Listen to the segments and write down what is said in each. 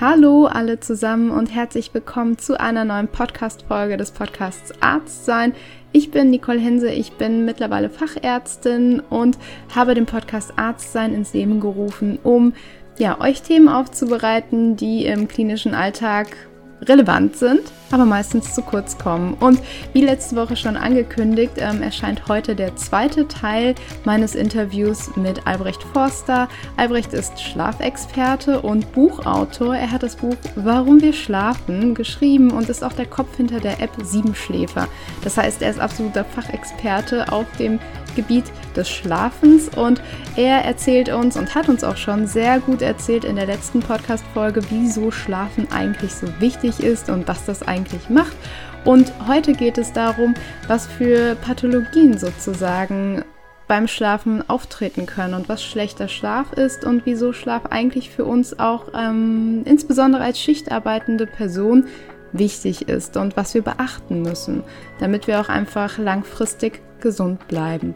Hallo alle zusammen und herzlich willkommen zu einer neuen Podcast-Folge des Podcasts Arzt sein. Ich bin Nicole Hense, ich bin mittlerweile Fachärztin und habe den Podcast Arzt sein ins Leben gerufen, um ja, euch Themen aufzubereiten, die im klinischen Alltag relevant sind, aber meistens zu kurz kommen. Und wie letzte Woche schon angekündigt, ähm, erscheint heute der zweite Teil meines Interviews mit Albrecht Forster. Albrecht ist Schlafexperte und Buchautor. Er hat das Buch Warum wir schlafen geschrieben und ist auch der Kopf hinter der App Siebenschläfer. Das heißt, er ist absoluter Fachexperte auf dem Gebiet des Schlafens und er erzählt uns und hat uns auch schon sehr gut erzählt in der letzten Podcast-Folge, wieso Schlafen eigentlich so wichtig ist und was das eigentlich macht. Und heute geht es darum, was für Pathologien sozusagen beim Schlafen auftreten können und was schlechter Schlaf ist und wieso Schlaf eigentlich für uns auch ähm, insbesondere als schichtarbeitende Person wichtig ist und was wir beachten müssen, damit wir auch einfach langfristig gesund bleiben.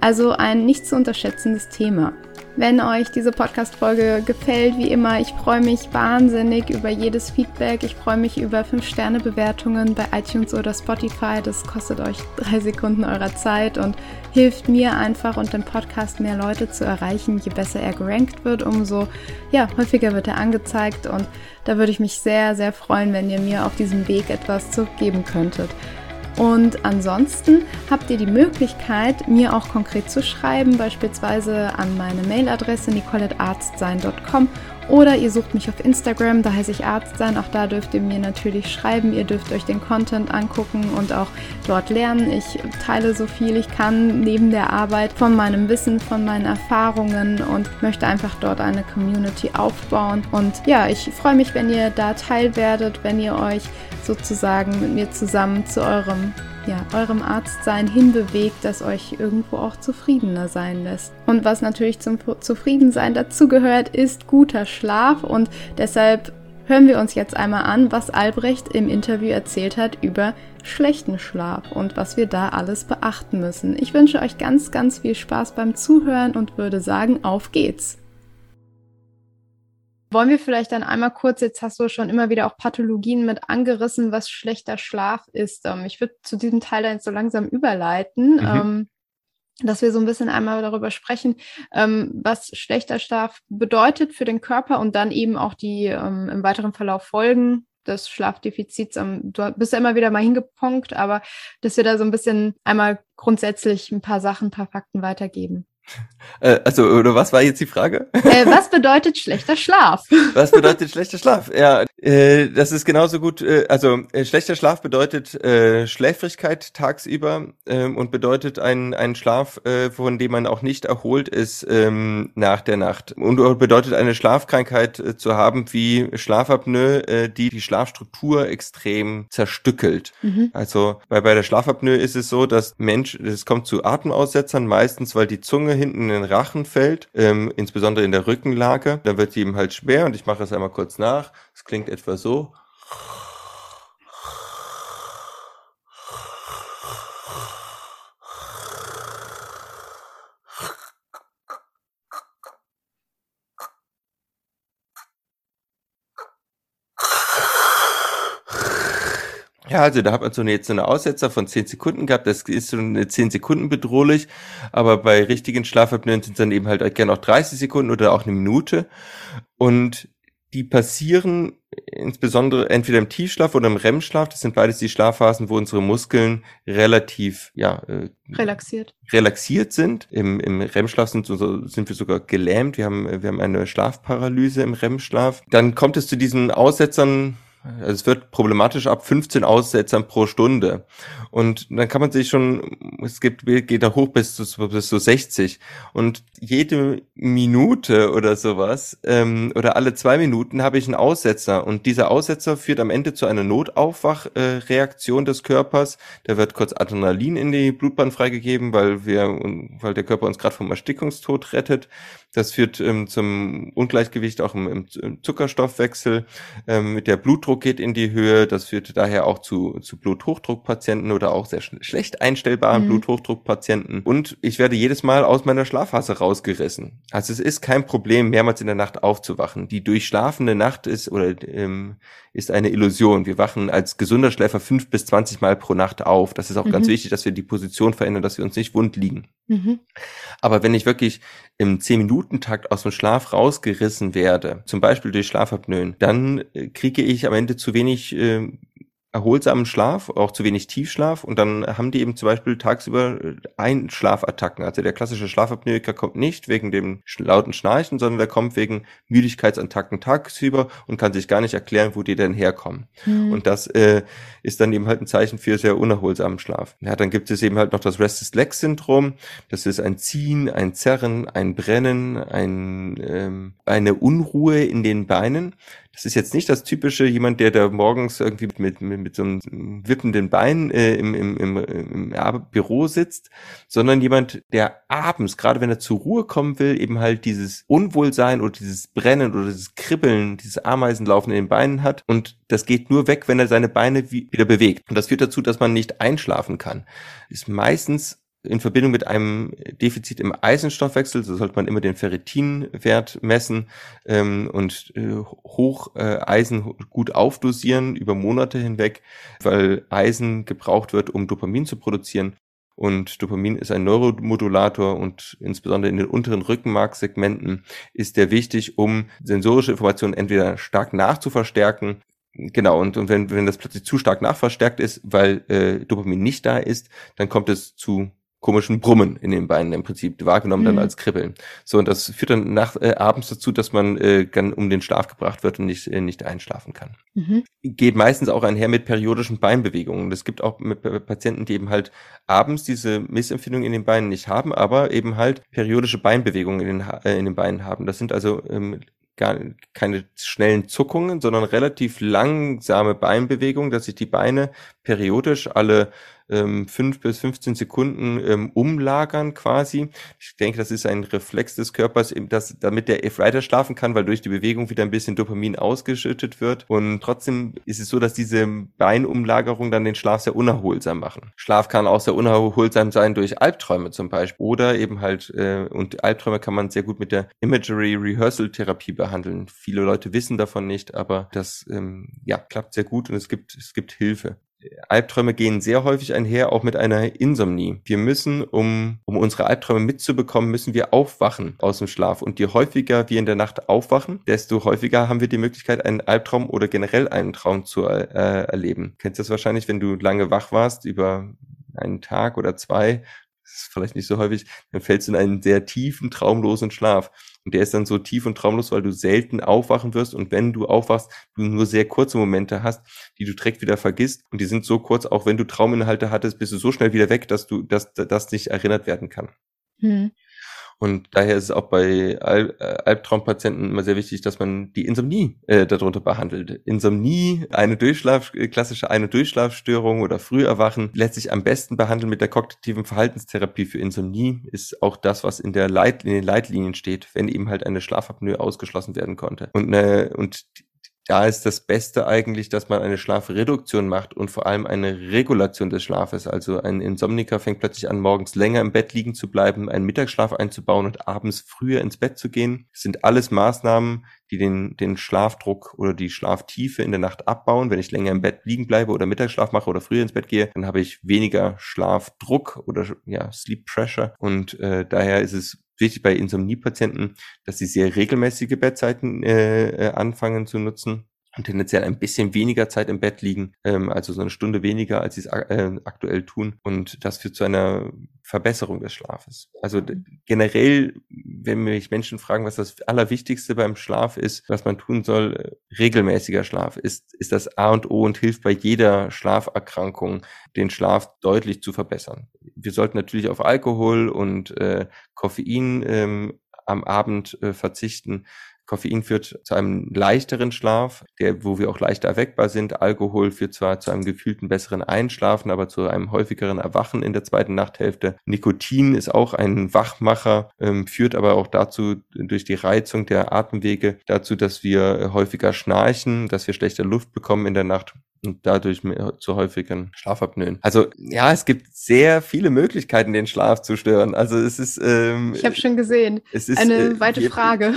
Also ein nicht zu unterschätzendes Thema. Wenn euch diese Podcast-Folge gefällt, wie immer, ich freue mich wahnsinnig über jedes Feedback. Ich freue mich über 5-Sterne-Bewertungen bei iTunes oder Spotify. Das kostet euch drei Sekunden eurer Zeit und hilft mir einfach und dem Podcast mehr Leute zu erreichen. Je besser er gerankt wird, umso ja, häufiger wird er angezeigt. Und da würde ich mich sehr, sehr freuen, wenn ihr mir auf diesem Weg etwas zurückgeben könntet. Und ansonsten habt ihr die Möglichkeit, mir auch konkret zu schreiben, beispielsweise an meine Mailadresse nicolettearztsein.com oder ihr sucht mich auf Instagram, da heiße ich Arztsein. Auch da dürft ihr mir natürlich schreiben. Ihr dürft euch den Content angucken und auch dort lernen. Ich teile so viel ich kann neben der Arbeit von meinem Wissen, von meinen Erfahrungen und möchte einfach dort eine Community aufbauen. Und ja, ich freue mich, wenn ihr da teil werdet, wenn ihr euch sozusagen mit mir zusammen zu eurem ja, eurem Arztsein hinbewegt, das euch irgendwo auch zufriedener sein lässt. Und was natürlich zum Zufriedensein dazugehört, ist guter Schlaf und deshalb hören wir uns jetzt einmal an, was Albrecht im Interview erzählt hat über schlechten Schlaf und was wir da alles beachten müssen. Ich wünsche euch ganz, ganz viel Spaß beim Zuhören und würde sagen, auf geht's! Wollen wir vielleicht dann einmal kurz, jetzt hast du schon immer wieder auch Pathologien mit angerissen, was schlechter Schlaf ist. Ähm, ich würde zu diesem Teil dann jetzt so langsam überleiten, mhm. Ähm, dass wir so ein bisschen einmal darüber sprechen, ähm, was schlechter Schlaf bedeutet für den Körper und dann eben auch die im weiteren Verlauf Folgen des Schlafdefizits. du bist ja immer wieder mal hingepunkt, aber dass wir da so ein bisschen einmal grundsätzlich ein paar Sachen, ein paar Fakten weitergeben. Äh, also, oder was war jetzt die Frage? Äh, was bedeutet schlechter Schlaf? Was bedeutet schlechter Schlaf? Ja, äh, das ist genauso gut. Äh, also, äh, schlechter Schlaf bedeutet äh, Schläfrigkeit tagsüber ähm, und bedeutet ein, ein Schlaf, äh, von dem man auch nicht erholt ist ähm, nach der Nacht. Und bedeutet eine Schlafkrankheit zu haben wie Schlafapnoe, die die Schlafstruktur extrem zerstückelt. Mhm. Also, bei, bei der Schlafapnoe ist es so, dass Mensch, es kommt zu Atemaussetzern, meistens weil die Zunge hinten in den Rachen fällt, ähm, insbesondere in der Rückenlage. Da wird sie ihm halt schwer und ich mache es einmal kurz nach. Es klingt etwa so. Ja, also da hat man so eine, jetzt so eine Aussetzer von 10 Sekunden gehabt. Das ist so eine 10 Sekunden bedrohlich. Aber bei richtigen Schlafapnoen sind es dann eben halt gerne auch 30 Sekunden oder auch eine Minute. Und die passieren insbesondere entweder im Tiefschlaf oder im REM-Schlaf. Das sind beides die Schlafphasen, wo unsere Muskeln relativ, ja, äh, relaxiert. relaxiert sind. Im, im REM-Schlaf sind, sind wir sogar gelähmt. Wir haben, wir haben eine Schlafparalyse im REM-Schlaf. Dann kommt es zu diesen Aussetzern, also es wird problematisch ab 15 Aussetzern pro Stunde. Und dann kann man sich schon, es gibt, geht da hoch bis zu, bis zu 60. Und jede Minute oder sowas, ähm, oder alle zwei Minuten habe ich einen Aussetzer. Und dieser Aussetzer führt am Ende zu einer Notaufwachreaktion des Körpers. Da wird kurz Adrenalin in die Blutbahn freigegeben, weil wir, weil der Körper uns gerade vom Erstickungstod rettet. Das führt ähm, zum Ungleichgewicht auch im, im Zuckerstoffwechsel. Ähm, der Blutdruck Blutdruck geht in die Höhe. Das führt daher auch zu, zu Bluthochdruckpatienten oder auch sehr sch schlecht einstellbaren mhm. Bluthochdruckpatienten. Und ich werde jedes Mal aus meiner Schlafphase rausgerissen. Also es ist kein Problem, mehrmals in der Nacht aufzuwachen. Die durchschlafene Nacht ist oder ähm, ist eine Illusion. Wir wachen als gesunder Schläfer fünf bis zwanzig Mal pro Nacht auf. Das ist auch mhm. ganz wichtig, dass wir die Position verändern, dass wir uns nicht wund liegen. Mhm. Aber wenn ich wirklich im zehn minuten takt aus dem Schlaf rausgerissen werde, zum Beispiel durch Schlafapnoen, dann äh, kriege ich am Ende zu wenig äh, erholsamen Schlaf, auch zu wenig Tiefschlaf und dann haben die eben zum Beispiel tagsüber äh, Einschlafattacken. Also der klassische Schlafapnoeiker kommt nicht wegen dem lauten Schnarchen, sondern der kommt wegen Müdigkeitsattacken tagsüber und kann sich gar nicht erklären, wo die denn herkommen. Mhm. Und das äh, ist dann eben halt ein Zeichen für sehr unerholsamen Schlaf. Ja, dann gibt es eben halt noch das Restless Leg Syndrom. Das ist ein Ziehen, ein Zerren, ein Brennen, ein, ähm, eine Unruhe in den Beinen. Das ist jetzt nicht das typische jemand, der da morgens irgendwie mit, mit, mit so einem wippenden Bein äh, im, im, im, im Büro sitzt, sondern jemand, der abends, gerade wenn er zur Ruhe kommen will, eben halt dieses Unwohlsein oder dieses Brennen oder dieses Kribbeln, dieses Ameisenlaufen in den Beinen hat und das geht nur weg, wenn er seine Beine wieder bewegt. Und das führt dazu, dass man nicht einschlafen kann. Ist meistens in Verbindung mit einem Defizit im Eisenstoffwechsel, so sollte man immer den Ferritinwert messen ähm, und äh, hoch äh, Eisen gut aufdosieren über Monate hinweg, weil Eisen gebraucht wird, um Dopamin zu produzieren. Und Dopamin ist ein Neuromodulator und insbesondere in den unteren Rückenmarksegmenten ist der wichtig, um sensorische Informationen entweder stark nachzuverstärken Genau, und, und wenn, wenn das plötzlich zu stark nachverstärkt ist, weil äh, Dopamin nicht da ist, dann kommt es zu komischen Brummen in den Beinen im Prinzip wahrgenommen mhm. dann als Kribbeln. So und das führt dann nach äh, abends dazu, dass man äh, dann um den Schlaf gebracht wird und nicht äh, nicht einschlafen kann. Mhm. Geht meistens auch einher mit periodischen Beinbewegungen. Es gibt auch mit Patienten, die eben halt abends diese Missempfindung in den Beinen nicht haben, aber eben halt periodische Beinbewegungen in den, äh, in den Beinen haben. Das sind also ähm, gar keine schnellen Zuckungen, sondern relativ langsame Beinbewegungen, dass sich die Beine periodisch alle ähm, 5 bis 15 Sekunden ähm, umlagern quasi. Ich denke, das ist ein Reflex des Körpers, dass, damit der weiter schlafen kann, weil durch die Bewegung wieder ein bisschen Dopamin ausgeschüttet wird. Und trotzdem ist es so, dass diese Beinumlagerungen dann den Schlaf sehr unerholsam machen. Schlaf kann auch sehr unerholsam sein durch Albträume zum Beispiel. Oder eben halt, äh, und Albträume kann man sehr gut mit der Imagery Rehearsal Therapie behandeln. Viele Leute wissen davon nicht, aber das ähm, ja, klappt sehr gut und es gibt, es gibt Hilfe. Albträume gehen sehr häufig einher, auch mit einer Insomnie. Wir müssen, um, um unsere Albträume mitzubekommen, müssen wir aufwachen aus dem Schlaf. Und je häufiger wir in der Nacht aufwachen, desto häufiger haben wir die Möglichkeit, einen Albtraum oder generell einen Traum zu äh, erleben. Kennst du das wahrscheinlich, wenn du lange wach warst über einen Tag oder zwei das ist vielleicht nicht so häufig, dann fällst du in einen sehr tiefen, traumlosen Schlaf. Und der ist dann so tief und traumlos, weil du selten aufwachen wirst und wenn du aufwachst, du nur sehr kurze Momente hast, die du direkt wieder vergisst. Und die sind so kurz, auch wenn du Trauminhalte hattest, bist du so schnell wieder weg, dass du, dass das nicht erinnert werden kann. Hm. Und daher ist es auch bei Al äh, Albtraumpatienten immer sehr wichtig, dass man die Insomnie äh, darunter behandelt. Insomnie, eine Durchschlaf, äh, klassische eine Durchschlafstörung oder Früherwachen lässt sich am besten behandeln mit der kognitiven Verhaltenstherapie für Insomnie. Ist auch das, was in der Leit in den Leitlinien steht, wenn eben halt eine Schlafapnoe ausgeschlossen werden konnte. Und, äh, und da ist das Beste eigentlich, dass man eine Schlafreduktion macht und vor allem eine Regulation des Schlafes. Also ein Insomniker fängt plötzlich an, morgens länger im Bett liegen zu bleiben, einen Mittagsschlaf einzubauen und abends früher ins Bett zu gehen. Das sind alles Maßnahmen, die den, den Schlafdruck oder die Schlaftiefe in der Nacht abbauen. Wenn ich länger im Bett liegen bleibe oder Mittagsschlaf mache oder früher ins Bett gehe, dann habe ich weniger Schlafdruck oder ja, Sleep Pressure. Und äh, daher ist es wichtig bei Insomniepatienten, dass sie sehr regelmäßige Bettzeiten äh, äh, anfangen zu nutzen und tendenziell ein bisschen weniger Zeit im Bett liegen, ähm, also so eine Stunde weniger, als sie es äh, aktuell tun. Und das führt zu einer Verbesserung des Schlafes. Also generell, wenn mich Menschen fragen, was das Allerwichtigste beim Schlaf ist, was man tun soll, äh, regelmäßiger Schlaf ist, ist das A und O und hilft bei jeder Schlaferkrankung, den Schlaf deutlich zu verbessern. Wir sollten natürlich auf Alkohol und äh, Koffein ähm, am Abend äh, verzichten Koffein führt zu einem leichteren Schlaf, der, wo wir auch leichter erweckbar sind. Alkohol führt zwar zu einem gefühlten besseren Einschlafen, aber zu einem häufigeren Erwachen in der zweiten Nachthälfte. Nikotin ist auch ein Wachmacher, ähm, führt aber auch dazu, durch die Reizung der Atemwege, dazu, dass wir häufiger schnarchen, dass wir schlechter Luft bekommen in der Nacht und dadurch zu häufigen Schlafapnoen. Also ja, es gibt sehr viele Möglichkeiten, den Schlaf zu stören. Also es ist. Ähm, ich habe schon gesehen. Es ist eine äh, weite Frage.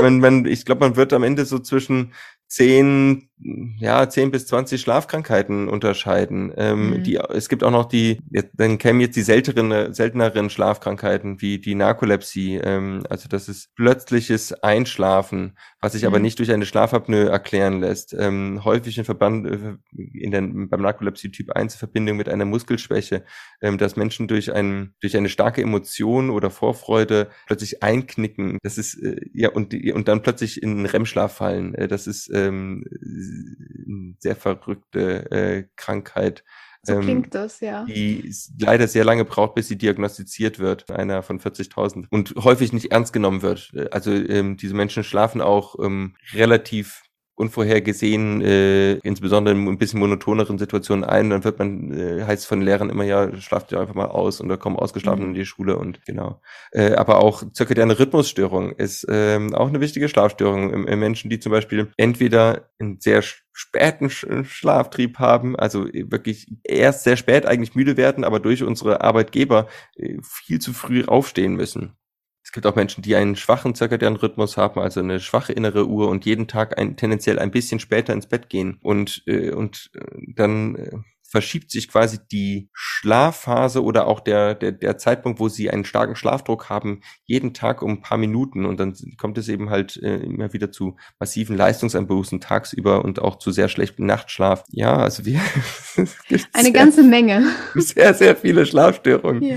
Man, man, ich glaube, man wird am Ende so zwischen zehn, ja, zehn bis zwanzig Schlafkrankheiten unterscheiden. Ähm, mhm. die, es gibt auch noch die, dann kämen jetzt die seltenen, selteneren Schlafkrankheiten wie die Narkolepsie. Ähm, also das ist plötzliches Einschlafen, was sich mhm. aber nicht durch eine Schlafapnoe erklären lässt. Ähm, häufig in Verband äh, in den, beim Narkolepsie Typ 1 Verbindung mit einer Muskelschwäche, ähm, dass Menschen durch ein, durch eine starke Emotion oder Vorfreude plötzlich einknicken. Das ist äh, ja und und dann plötzlich in einen REM-Schlaf fallen. Äh, das ist ähm, sehr verrückte äh, Krankheit. So ähm, klingt das, ja. Die leider sehr lange braucht, bis sie diagnostiziert wird. Einer von 40.000 und häufig nicht ernst genommen wird. Also ähm, diese Menschen schlafen auch ähm, relativ unvorhergesehen, äh, insbesondere in ein bisschen monotoneren Situationen ein, dann wird man, äh, heißt von Lehrern immer, ja, schlaft ihr einfach mal aus und da kommen ausgeschlafen mhm. in die Schule und genau. Äh, aber auch zirkadiane Rhythmusstörung ist ähm, auch eine wichtige Schlafstörung im, im Menschen, die zum Beispiel entweder einen sehr späten Schlaftrieb haben, also wirklich erst sehr spät eigentlich müde werden, aber durch unsere Arbeitgeber äh, viel zu früh aufstehen müssen. Es gibt auch Menschen, die einen schwachen zirkadianen Rhythmus haben, also eine schwache innere Uhr und jeden Tag ein, tendenziell ein bisschen später ins Bett gehen und, äh, und äh, dann äh, verschiebt sich quasi die Schlafphase oder auch der, der, der Zeitpunkt, wo sie einen starken Schlafdruck haben, jeden Tag um ein paar Minuten und dann kommt es eben halt äh, immer wieder zu massiven Leistungseinbußen tagsüber und auch zu sehr schlechtem Nachtschlaf. Ja, also wir eine sehr, ganze Menge. Sehr, sehr viele Schlafstörungen. Ja.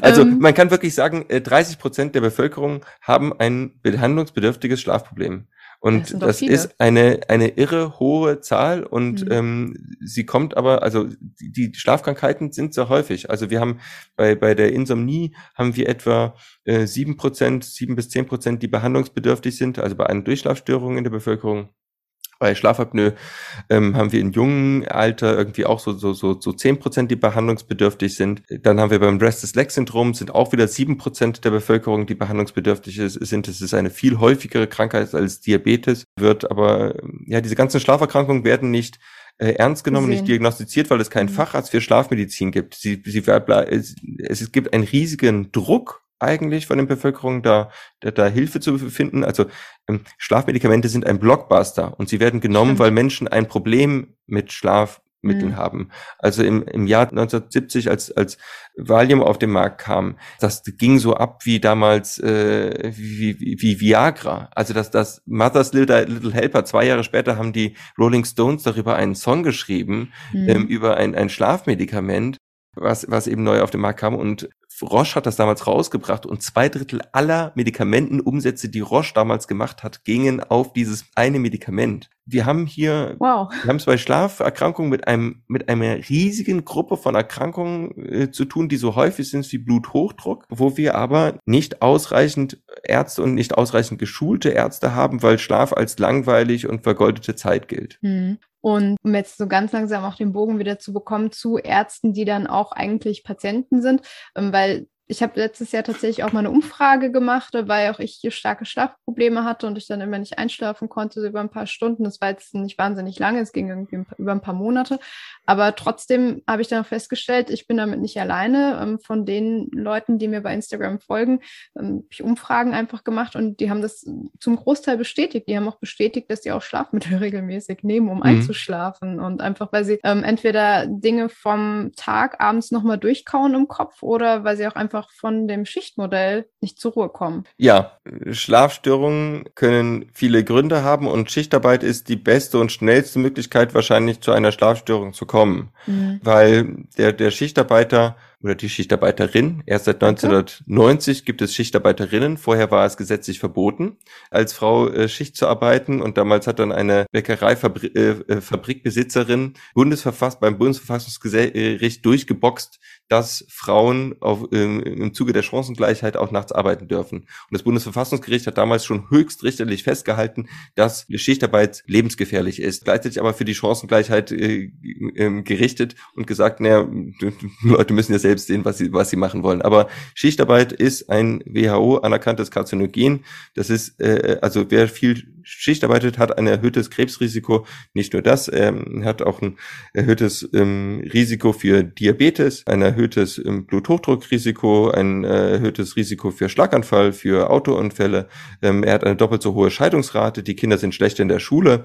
Also ähm, man kann wirklich sagen, 30 äh, Prozent der Bevölkerung haben ein behandlungsbedürftiges Schlafproblem. Und das, das ist eine, eine irre hohe Zahl und mhm. ähm, sie kommt aber, also die, die Schlafkrankheiten sind sehr häufig. Also wir haben bei, bei der Insomnie haben wir etwa äh, sieben Prozent, sieben bis zehn Prozent, die behandlungsbedürftig sind, also bei einer Durchschlafstörung in der Bevölkerung. Bei Schlafapnoe ähm, haben wir in jungen Alter irgendwie auch so, so, so, so zehn Prozent, die behandlungsbedürftig sind. Dann haben wir beim Restless Leg Syndrom sind auch wieder sieben Prozent der Bevölkerung, die behandlungsbedürftig sind. Es ist eine viel häufigere Krankheit als Diabetes, wird aber, ja, diese ganzen Schlaferkrankungen werden nicht äh, ernst genommen, Gesehen. nicht diagnostiziert, weil es keinen mhm. Facharzt für Schlafmedizin gibt. Sie, sie, es gibt einen riesigen Druck eigentlich von der Bevölkerung, da, da, da Hilfe zu finden. Also ähm, Schlafmedikamente sind ein Blockbuster und sie werden genommen, Stimmt. weil Menschen ein Problem mit Schlafmitteln mhm. haben. Also im, im Jahr 1970, als, als Valium auf den Markt kam, das ging so ab wie damals äh, wie, wie, wie Viagra. Also dass das Mother's Little, Little Helper, zwei Jahre später haben die Rolling Stones darüber einen Song geschrieben, mhm. ähm, über ein, ein Schlafmedikament was, was eben neu auf den Markt kam. Und Roche hat das damals rausgebracht und zwei Drittel aller Medikamentenumsätze, die Roche damals gemacht hat, gingen auf dieses eine Medikament. Wir haben hier, wow. wir haben es bei Schlaferkrankungen mit einem, mit einer riesigen Gruppe von Erkrankungen äh, zu tun, die so häufig sind wie Bluthochdruck, wo wir aber nicht ausreichend Ärzte und nicht ausreichend geschulte Ärzte haben, weil Schlaf als langweilig und vergoldete Zeit gilt. Mhm. Und um jetzt so ganz langsam auch den Bogen wieder zu bekommen zu Ärzten, die dann auch eigentlich Patienten sind, ähm, weil ich habe letztes Jahr tatsächlich auch mal eine Umfrage gemacht, weil auch ich hier starke Schlafprobleme hatte und ich dann immer nicht einschlafen konnte über ein paar Stunden. Das war jetzt nicht wahnsinnig lange, es ging irgendwie über ein paar Monate. Aber trotzdem habe ich dann festgestellt, ich bin damit nicht alleine. Ähm, von den Leuten, die mir bei Instagram folgen, ähm, habe ich Umfragen einfach gemacht und die haben das zum Großteil bestätigt. Die haben auch bestätigt, dass sie auch Schlafmittel regelmäßig nehmen, um mhm. einzuschlafen. Und einfach, weil sie ähm, entweder Dinge vom Tag abends nochmal durchkauen im Kopf oder weil sie auch einfach einfach von dem Schichtmodell nicht zur Ruhe kommen. Ja, Schlafstörungen können viele Gründe haben und Schichtarbeit ist die beste und schnellste Möglichkeit wahrscheinlich zu einer Schlafstörung zu kommen, mhm. weil der, der Schichtarbeiter oder die Schichtarbeiterin. Erst seit 1990 gibt es Schichtarbeiterinnen. Vorher war es gesetzlich verboten, als Frau äh, Schicht zu arbeiten. Und damals hat dann eine Bäckereifabrikbesitzerin äh, äh Bundesverfass beim Bundesverfassungsgericht durchgeboxt, dass Frauen auf, ähm, im Zuge der Chancengleichheit auch nachts arbeiten dürfen. Und das Bundesverfassungsgericht hat damals schon höchstrichterlich festgehalten, dass Schichtarbeit lebensgefährlich ist. Gleichzeitig aber für die Chancengleichheit äh, äh, gerichtet und gesagt, naja, Leute müssen ja selbst sehen, was sie, was sie machen wollen. Aber Schichtarbeit ist ein WHO anerkanntes Karzinogen. Das ist, äh, also wer viel Schicht arbeitet, hat ein erhöhtes Krebsrisiko. Nicht nur das, ähm, hat auch ein erhöhtes ähm, Risiko für Diabetes, ein erhöhtes ähm, Bluthochdruckrisiko, ein äh, erhöhtes Risiko für Schlaganfall, für Autounfälle. Ähm, er hat eine doppelt so hohe Scheidungsrate. Die Kinder sind schlechter in der Schule.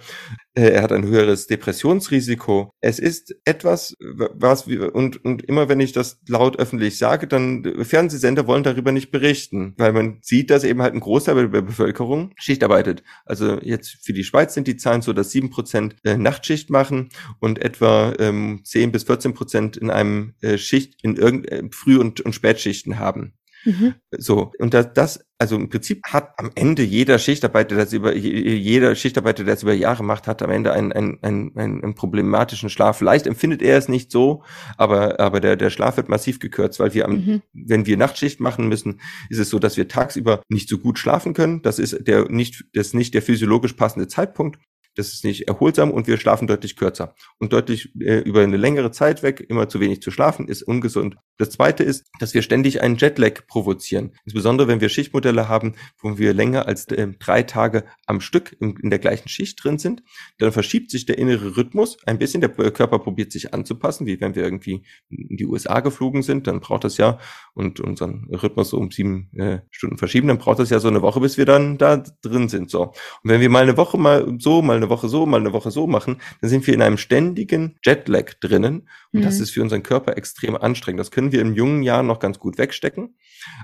Äh, er hat ein höheres Depressionsrisiko. Es ist etwas, was wir, und, und immer wenn ich das laut öffentlich sage, dann äh, Fernsehsender wollen darüber nicht berichten, weil man sieht, dass eben halt ein Großteil der Bevölkerung Schicht arbeitet. Also jetzt für die Schweiz sind die Zahlen so, dass sieben Prozent äh, Nachtschicht machen und etwa ähm, 10 bis 14 Prozent in einem äh, Schicht in irgend äh, Früh- und, und Spätschichten haben. Mhm. So, und das, das, also im Prinzip hat am Ende jeder Schichtarbeiter, der das über, jeder Schichtarbeiter, der das über Jahre macht, hat am Ende einen, einen, einen, einen problematischen Schlaf. Vielleicht empfindet er es nicht so, aber, aber der, der Schlaf wird massiv gekürzt, weil wir am, mhm. wenn wir Nachtschicht machen müssen, ist es so, dass wir tagsüber nicht so gut schlafen können. Das ist der nicht, das ist nicht der physiologisch passende Zeitpunkt das ist nicht erholsam und wir schlafen deutlich kürzer. Und deutlich äh, über eine längere Zeit weg, immer zu wenig zu schlafen, ist ungesund. Das zweite ist, dass wir ständig einen Jetlag provozieren. Insbesondere wenn wir Schichtmodelle haben, wo wir länger als äh, drei Tage am Stück in, in, der gleichen Schicht drin sind, dann verschiebt sich der innere Rhythmus ein bisschen. Der Körper probiert sich anzupassen, wie wenn wir irgendwie in die USA geflogen sind, dann braucht das ja und unseren Rhythmus so um sieben äh, Stunden verschieben, dann braucht das ja so eine Woche, bis wir dann da drin sind. So. Und wenn wir mal eine Woche mal so, mal eine Woche so, mal eine Woche so machen, dann sind wir in einem ständigen Jetlag drinnen. Und mhm. das ist für unseren Körper extrem anstrengend. Das können wir in jungen Jahren noch ganz gut wegstecken.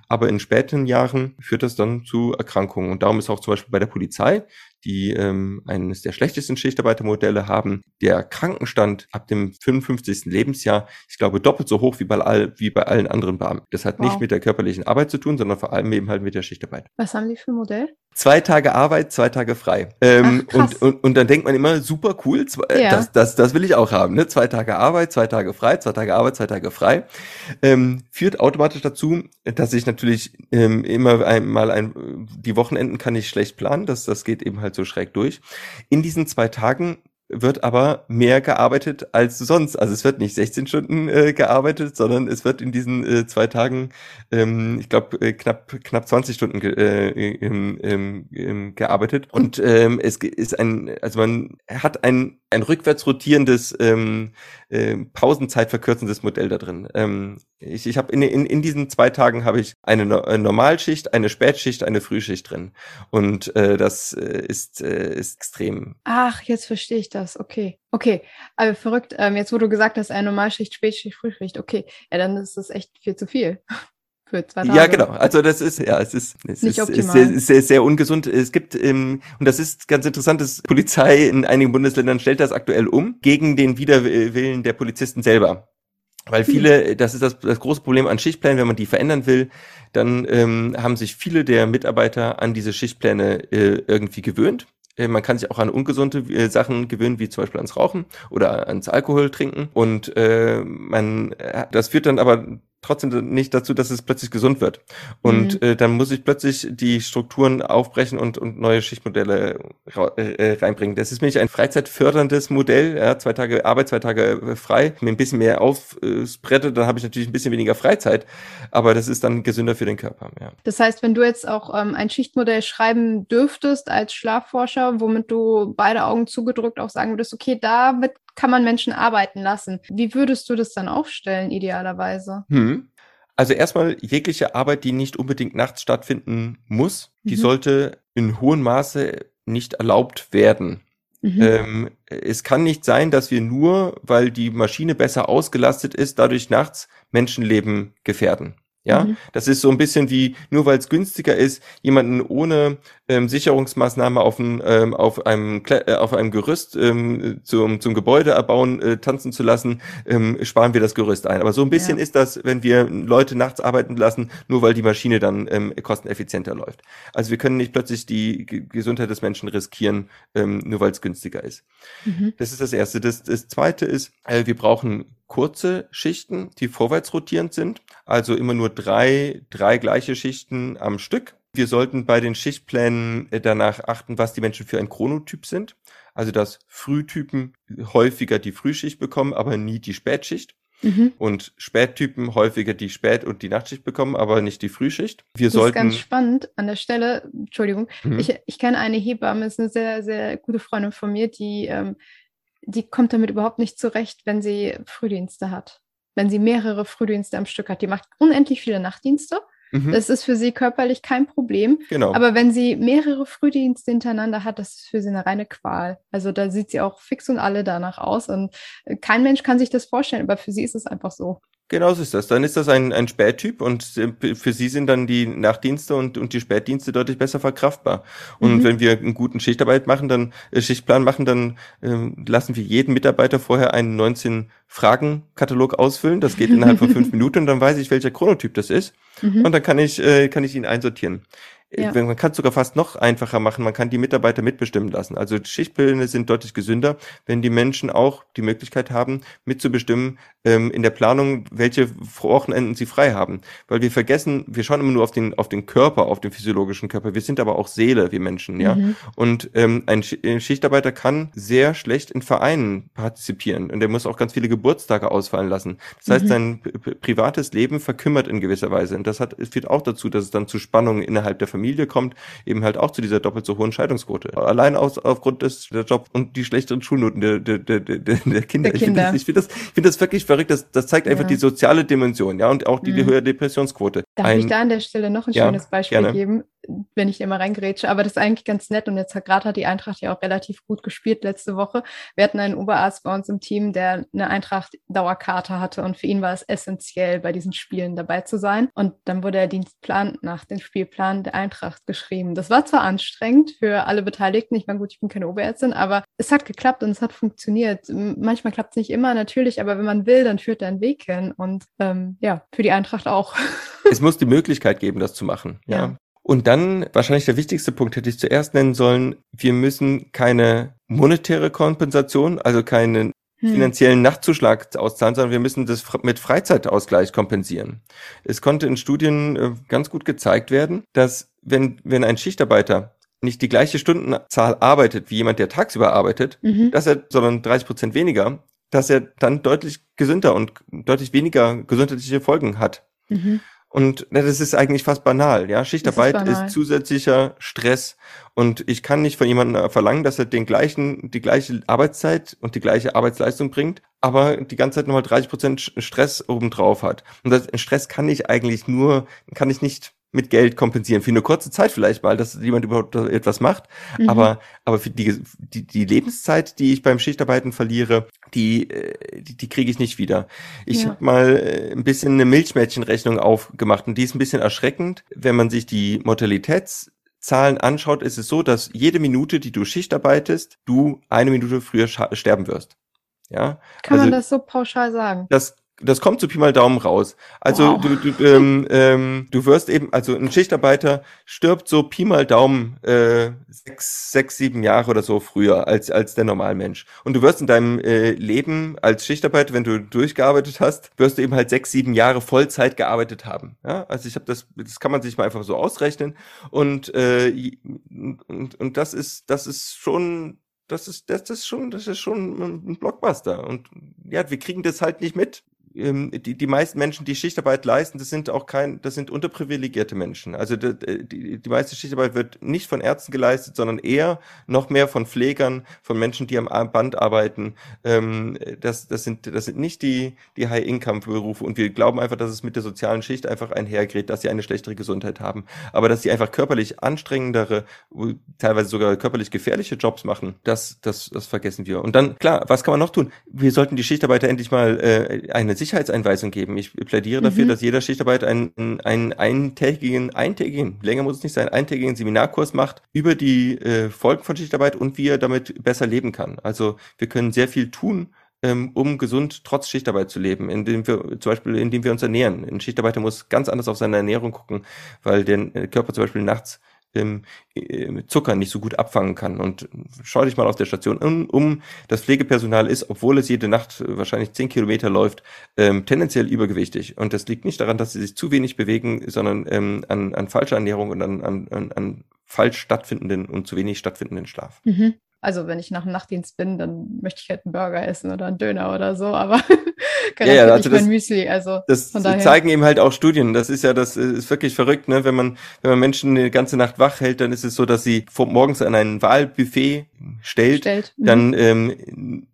Aber in späteren Jahren führt das dann zu Erkrankungen. Und darum ist auch zum Beispiel bei der Polizei die ähm, eines der schlechtesten Schichtarbeitermodelle haben, der Krankenstand ab dem 55. Lebensjahr, ich glaube, doppelt so hoch wie bei, all, wie bei allen anderen Beamten. Das hat wow. nicht mit der körperlichen Arbeit zu tun, sondern vor allem eben halt mit der Schichtarbeit. Was haben die für ein Modell? Zwei Tage Arbeit, zwei Tage frei. Ähm, Ach, und, und, und dann denkt man immer, super cool, zwei, äh, ja. das, das, das will ich auch haben. Ne? Zwei Tage Arbeit, zwei Tage frei, zwei Tage Arbeit, zwei Tage frei. Ähm, führt automatisch dazu, dass ich natürlich ähm, immer einmal ein, die Wochenenden kann ich schlecht planen. Das, das geht eben halt so schräg durch. In diesen zwei Tagen wird aber mehr gearbeitet als sonst. Also es wird nicht 16 Stunden äh, gearbeitet, sondern es wird in diesen äh, zwei Tagen, ähm, ich glaube, äh, knapp knapp 20 Stunden ge äh, ähm, ähm, gearbeitet. Und ähm, es ist ein, also man hat ein ein rückwärts rotierendes ähm, äh, Pausenzeit verkürzendes Modell da drin. Ähm, ich ich habe in, in, in diesen zwei Tagen habe ich eine, no eine Normalschicht, eine Spätschicht, eine Frühschicht drin. Und äh, das äh, ist, äh, ist extrem. Ach, jetzt verstehe ich das. Okay. Okay. Aber verrückt. Ähm, jetzt, wo du gesagt hast, eine Normalschicht, Spätschicht, Frühschicht. Okay. Ja, dann ist das echt viel zu viel für zwei Tage. Ja, genau. Also das ist, ja, es ist, es Nicht ist, ist sehr, sehr, sehr ungesund. Es gibt, ähm, und das ist ganz interessant, dass Polizei in einigen Bundesländern stellt das aktuell um, gegen den Widerwillen der Polizisten selber. Weil hm. viele, das ist das, das große Problem an Schichtplänen, wenn man die verändern will, dann ähm, haben sich viele der Mitarbeiter an diese Schichtpläne äh, irgendwie gewöhnt. Äh, man kann sich auch an ungesunde äh, Sachen gewöhnen, wie zum Beispiel ans Rauchen oder ans Alkohol trinken. Und äh, man, äh, das führt dann aber trotzdem nicht dazu, dass es plötzlich gesund wird. Und mhm. äh, dann muss ich plötzlich die Strukturen aufbrechen und, und neue Schichtmodelle äh, reinbringen. Das ist nämlich ein freizeitförderndes Modell. Ja, zwei Tage Arbeit, zwei Tage äh, frei. Mir ein bisschen mehr aufbrette, dann habe ich natürlich ein bisschen weniger Freizeit. Aber das ist dann gesünder für den Körper. Ja. Das heißt, wenn du jetzt auch ähm, ein Schichtmodell schreiben dürftest als Schlafforscher, womit du beide Augen zugedrückt auch sagen würdest, okay, damit kann man Menschen arbeiten lassen. Wie würdest du das dann aufstellen, idealerweise? Hm. Also erstmal jegliche Arbeit, die nicht unbedingt nachts stattfinden muss, mhm. die sollte in hohem Maße nicht erlaubt werden. Mhm. Ähm, es kann nicht sein, dass wir nur, weil die Maschine besser ausgelastet ist, dadurch nachts Menschenleben gefährden. Ja, mhm. das ist so ein bisschen wie, nur weil es günstiger ist, jemanden ohne ähm, Sicherungsmaßnahme auf, ein, ähm, auf, einem, äh, auf einem Gerüst ähm, zum, zum Gebäude erbauen, äh, tanzen zu lassen, ähm, sparen wir das Gerüst ein. Aber so ein bisschen ja. ist das, wenn wir Leute nachts arbeiten lassen, nur weil die Maschine dann ähm, kosteneffizienter läuft. Also wir können nicht plötzlich die G Gesundheit des Menschen riskieren, ähm, nur weil es günstiger ist. Mhm. Das ist das Erste. Das, das Zweite ist, äh, wir brauchen kurze Schichten, die vorwärts rotierend sind, also immer nur drei, drei gleiche Schichten am Stück. Wir sollten bei den Schichtplänen äh, danach achten, was die Menschen für ein Chronotyp sind. Also dass Frühtypen häufiger die Frühschicht bekommen, aber nie die Spätschicht. Mhm. Und Spättypen häufiger die Spät- und die Nachtschicht bekommen, aber nicht die Frühschicht. Wir das sollten. ist ganz spannend an der Stelle. Entschuldigung. Mhm. Ich, ich kenne eine Hebamme, ist eine sehr, sehr gute Freundin von mir, die ähm, die kommt damit überhaupt nicht zurecht, wenn sie Frühdienste hat. Wenn sie mehrere Frühdienste am Stück hat. Die macht unendlich viele Nachtdienste. Mhm. Das ist für sie körperlich kein Problem. Genau. Aber wenn sie mehrere Frühdienste hintereinander hat, das ist für sie eine reine Qual. Also da sieht sie auch fix und alle danach aus. Und kein Mensch kann sich das vorstellen, aber für sie ist es einfach so. Genau so ist das. Dann ist das ein, ein Spättyp und für sie sind dann die Nachtdienste und, und die Spätdienste deutlich besser verkraftbar. Und mhm. wenn wir einen guten Schichtarbeit machen, dann äh, Schichtplan machen, dann äh, lassen wir jeden Mitarbeiter vorher einen 19 Fragenkatalog ausfüllen. Das geht innerhalb von fünf Minuten und dann weiß ich, welcher Chronotyp das ist. Mhm. Und dann kann ich, äh, kann ich ihn einsortieren. Ja. Man kann es sogar fast noch einfacher machen. Man kann die Mitarbeiter mitbestimmen lassen. Also Schichtpläne sind deutlich gesünder, wenn die Menschen auch die Möglichkeit haben, mitzubestimmen ähm, in der Planung, welche Wochenenden sie frei haben. Weil wir vergessen, wir schauen immer nur auf den, auf den Körper, auf den physiologischen Körper. Wir sind aber auch Seele, wir Menschen, ja. Mhm. Und ähm, ein Schichtarbeiter kann sehr schlecht in Vereinen partizipieren. Und der muss auch ganz viele Geburtstage ausfallen lassen. Das heißt, mhm. sein privates Leben verkümmert in gewisser Weise. Und das hat, führt auch dazu, dass es dann zu Spannungen innerhalb der Familie Familie kommt, eben halt auch zu dieser doppelt so hohen Scheidungsquote. Allein aus, aufgrund des der Job und die schlechteren Schulnoten der, der, der, der, der Kinder. Der Ich finde das, ich find das, find das wirklich verrückt. Das, das zeigt einfach ja. die soziale Dimension, ja, und auch die, die mhm. höhere Depressionsquote. Darf ein, ich da an der Stelle noch ein ja, schönes Beispiel gerne. geben? Wenn ich immer reingrätsche. Aber das ist eigentlich ganz nett. Und jetzt hat gerade hat die Eintracht ja auch relativ gut gespielt letzte Woche. Wir hatten einen Oberarzt bei uns im Team, der eine Eintracht-Dauerkarte hatte. Und für ihn war es essentiell, bei diesen Spielen dabei zu sein. Und dann wurde der Dienstplan nach dem Spielplan der Eintracht geschrieben. Das war zwar anstrengend für alle Beteiligten. Ich meine, gut, ich bin keine Oberärztin, aber es hat geklappt und es hat funktioniert. Manchmal klappt es nicht immer, natürlich, aber wenn man will, dann führt er einen Weg hin. Und ähm, ja, für die Eintracht auch. Es muss die Möglichkeit geben, das zu machen. Ja. ja. Und dann, wahrscheinlich der wichtigste Punkt hätte ich zuerst nennen sollen, wir müssen keine monetäre Kompensation, also keinen hm. finanziellen Nachtzuschlag auszahlen, sondern wir müssen das mit Freizeitausgleich kompensieren. Es konnte in Studien äh, ganz gut gezeigt werden, dass wenn, wenn ein Schichtarbeiter nicht die gleiche Stundenzahl arbeitet wie jemand, der tagsüber arbeitet, mhm. dass er, sondern 30 Prozent weniger, dass er dann deutlich gesünder und deutlich weniger gesundheitliche Folgen hat. Mhm. Und na, das ist eigentlich fast banal. Ja, Schichtarbeit ist, ist, zusätzlicher Stress. Und ich kann nicht von jemandem verlangen, dass er den gleichen, die gleiche Arbeitszeit und die gleiche Arbeitsleistung bringt, aber die ganze Zeit nochmal 30 Prozent Stress obendrauf hat. Und das Stress kann ich eigentlich nur, kann ich nicht mit Geld kompensieren. Für eine kurze Zeit vielleicht mal, dass jemand überhaupt etwas macht. Mhm. Aber, aber für die, die, die Lebenszeit, die ich beim Schichtarbeiten verliere, die, äh, die, die kriege ich nicht wieder. Ich ja. habe mal äh, ein bisschen eine Milchmädchenrechnung aufgemacht und die ist ein bisschen erschreckend. Wenn man sich die Mortalitätszahlen anschaut, ist es so, dass jede Minute, die du Schicht arbeitest, du eine Minute früher sterben wirst. Ja. Kann also, man das so pauschal sagen? Das das kommt zu Pi mal Daumen raus. Also wow. du, du, ähm, ähm, du wirst eben, also ein Schichtarbeiter stirbt so Pi mal Daumen äh, sechs, sechs, sieben Jahre oder so früher als, als der Normalmensch. Und du wirst in deinem äh, Leben als Schichtarbeiter, wenn du durchgearbeitet hast, wirst du eben halt sechs, sieben Jahre Vollzeit gearbeitet haben. Ja? Also ich habe das, das kann man sich mal einfach so ausrechnen. Und, äh, und, und das ist, das ist schon das ist, das ist schon, das ist schon ein Blockbuster. Und ja, wir kriegen das halt nicht mit ähm, die, die meisten Menschen, die Schichtarbeit leisten, das sind auch kein, das sind unterprivilegierte Menschen. Also die, die, die meiste Schichtarbeit wird nicht von Ärzten geleistet, sondern eher noch mehr von Pflegern, von Menschen, die am Band arbeiten. Ähm, das, das sind, das sind nicht die, die High-Income-Berufe. Und wir glauben einfach, dass es mit der sozialen Schicht einfach einhergeht, dass sie eine schlechtere Gesundheit haben. Aber dass sie einfach körperlich anstrengendere, teilweise sogar körperlich gefährliche Jobs machen, das, das, das vergessen wir. Und dann, klar, was kann man noch tun? Wir sollten die Schichtarbeiter endlich mal äh, eine Sicherheitseinweisung geben. Ich plädiere dafür, mhm. dass jeder Schichtarbeit einen, einen eintägigen, eintägigen, länger muss es nicht sein, eintägigen Seminarkurs macht über die äh, Folgen von Schichtarbeit und wie er damit besser leben kann. Also wir können sehr viel tun, ähm, um gesund trotz Schichtarbeit zu leben, indem wir zum Beispiel, indem wir uns ernähren. Ein Schichtarbeiter muss ganz anders auf seine Ernährung gucken, weil der äh, Körper zum Beispiel nachts ähm, äh, Zucker nicht so gut abfangen kann. Und schau dich mal auf der Station um, um. Das Pflegepersonal ist, obwohl es jede Nacht wahrscheinlich zehn Kilometer läuft, ähm, tendenziell übergewichtig. Und das liegt nicht daran, dass sie sich zu wenig bewegen, sondern ähm, an, an falscher Ernährung und an, an, an falsch stattfindenden und zu wenig stattfindenden Schlaf. Mhm. Also wenn ich nach dem Nachtdienst bin, dann möchte ich halt einen Burger essen oder einen Döner oder so, aber ja, ja, also das, Müsli. Also das zeigen eben halt auch Studien. Das ist ja, das ist wirklich verrückt, ne? Wenn man, wenn man Menschen eine ganze Nacht wach hält, dann ist es so, dass sie vor, morgens an ein Wahlbuffet stellt, stellt. Mhm. dann ähm,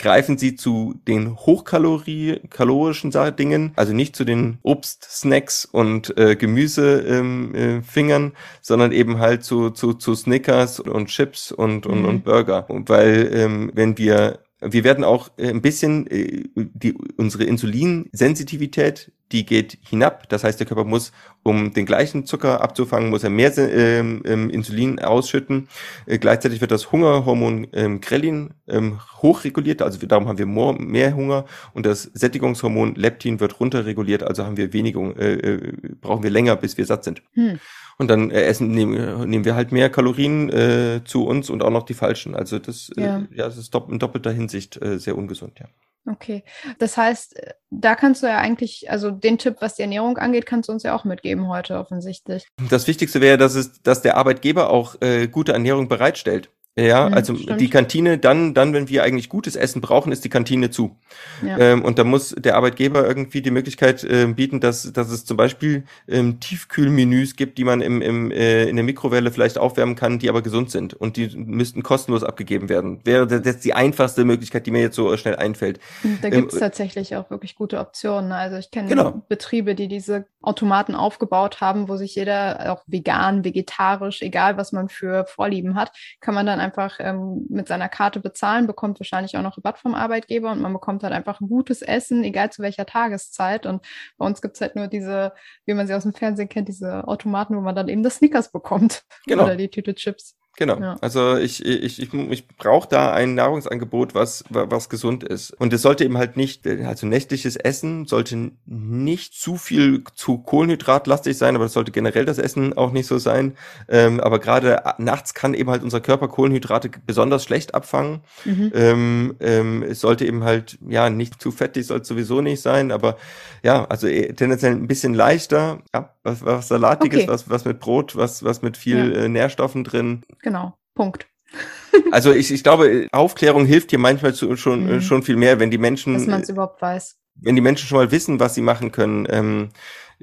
greifen sie zu den hochkalorischen Dingen, also nicht zu den Obstsnacks und äh, Gemüsefingern, ähm, äh, sondern eben halt zu, zu, zu Snickers und Chips und, und, mhm. und Burger. Weil ähm, wenn wir wir werden auch äh, ein bisschen äh, die, unsere Insulinsensitivität, die geht hinab. Das heißt, der Körper muss, um den gleichen Zucker abzufangen, muss er mehr äh, ähm, Insulin ausschütten. Äh, gleichzeitig wird das Hungerhormon ähm, Grelin ähm, hochreguliert, also darum haben wir mehr Hunger und das Sättigungshormon Leptin wird runterreguliert, also haben wir weniger, äh, brauchen wir länger, bis wir satt sind. Hm. Und dann äh, essen nehmen, äh, nehmen wir halt mehr Kalorien äh, zu uns und auch noch die falschen. Also das, äh, ja. Äh, ja, das ist in doppelter Hinsicht äh, sehr ungesund, ja. Okay, das heißt, da kannst du ja eigentlich, also den Tipp, was die Ernährung angeht, kannst du uns ja auch mitgeben heute offensichtlich. Das Wichtigste wäre, dass es, dass der Arbeitgeber auch äh, gute Ernährung bereitstellt. Ja, mhm, also stimmt. die Kantine, dann, dann, wenn wir eigentlich gutes Essen brauchen, ist die Kantine zu. Ja. Ähm, und da muss der Arbeitgeber irgendwie die Möglichkeit äh, bieten, dass, dass es zum Beispiel ähm, Tiefkühlmenüs gibt, die man im, im, äh, in der Mikrowelle vielleicht aufwärmen kann, die aber gesund sind. Und die müssten kostenlos abgegeben werden. Wäre das die einfachste Möglichkeit, die mir jetzt so schnell einfällt. Da gibt es ähm, tatsächlich auch wirklich gute Optionen. Also ich kenne genau. Betriebe, die diese Automaten aufgebaut haben, wo sich jeder auch vegan, vegetarisch, egal was man für Vorlieben hat, kann man dann einfach ähm, mit seiner Karte bezahlen, bekommt wahrscheinlich auch noch Rabatt vom Arbeitgeber und man bekommt halt einfach ein gutes Essen, egal zu welcher Tageszeit. Und bei uns gibt es halt nur diese, wie man sie aus dem Fernsehen kennt, diese Automaten, wo man dann eben das Snickers bekommt genau. oder die Tüte Chips. Genau. Ja. Also ich, ich, ich, ich brauche da ein Nahrungsangebot, was, was gesund ist. Und es sollte eben halt nicht, also nächtliches Essen sollte nicht zu viel zu kohlenhydratlastig sein, aber das sollte generell das Essen auch nicht so sein. Ähm, aber gerade nachts kann eben halt unser Körper Kohlenhydrate besonders schlecht abfangen. Mhm. Ähm, ähm, es sollte eben halt, ja, nicht zu fettig, soll sowieso nicht sein, aber ja, also eh, tendenziell ein bisschen leichter, ja, was, was Salatiges, okay. was, was mit Brot, was, was mit viel ja. äh, Nährstoffen drin. Genau, Punkt. also ich, ich glaube, Aufklärung hilft hier manchmal zu, schon, mhm. schon viel mehr, wenn die Menschen. Dass man es überhaupt weiß. Wenn die Menschen schon mal wissen, was sie machen können. Ähm,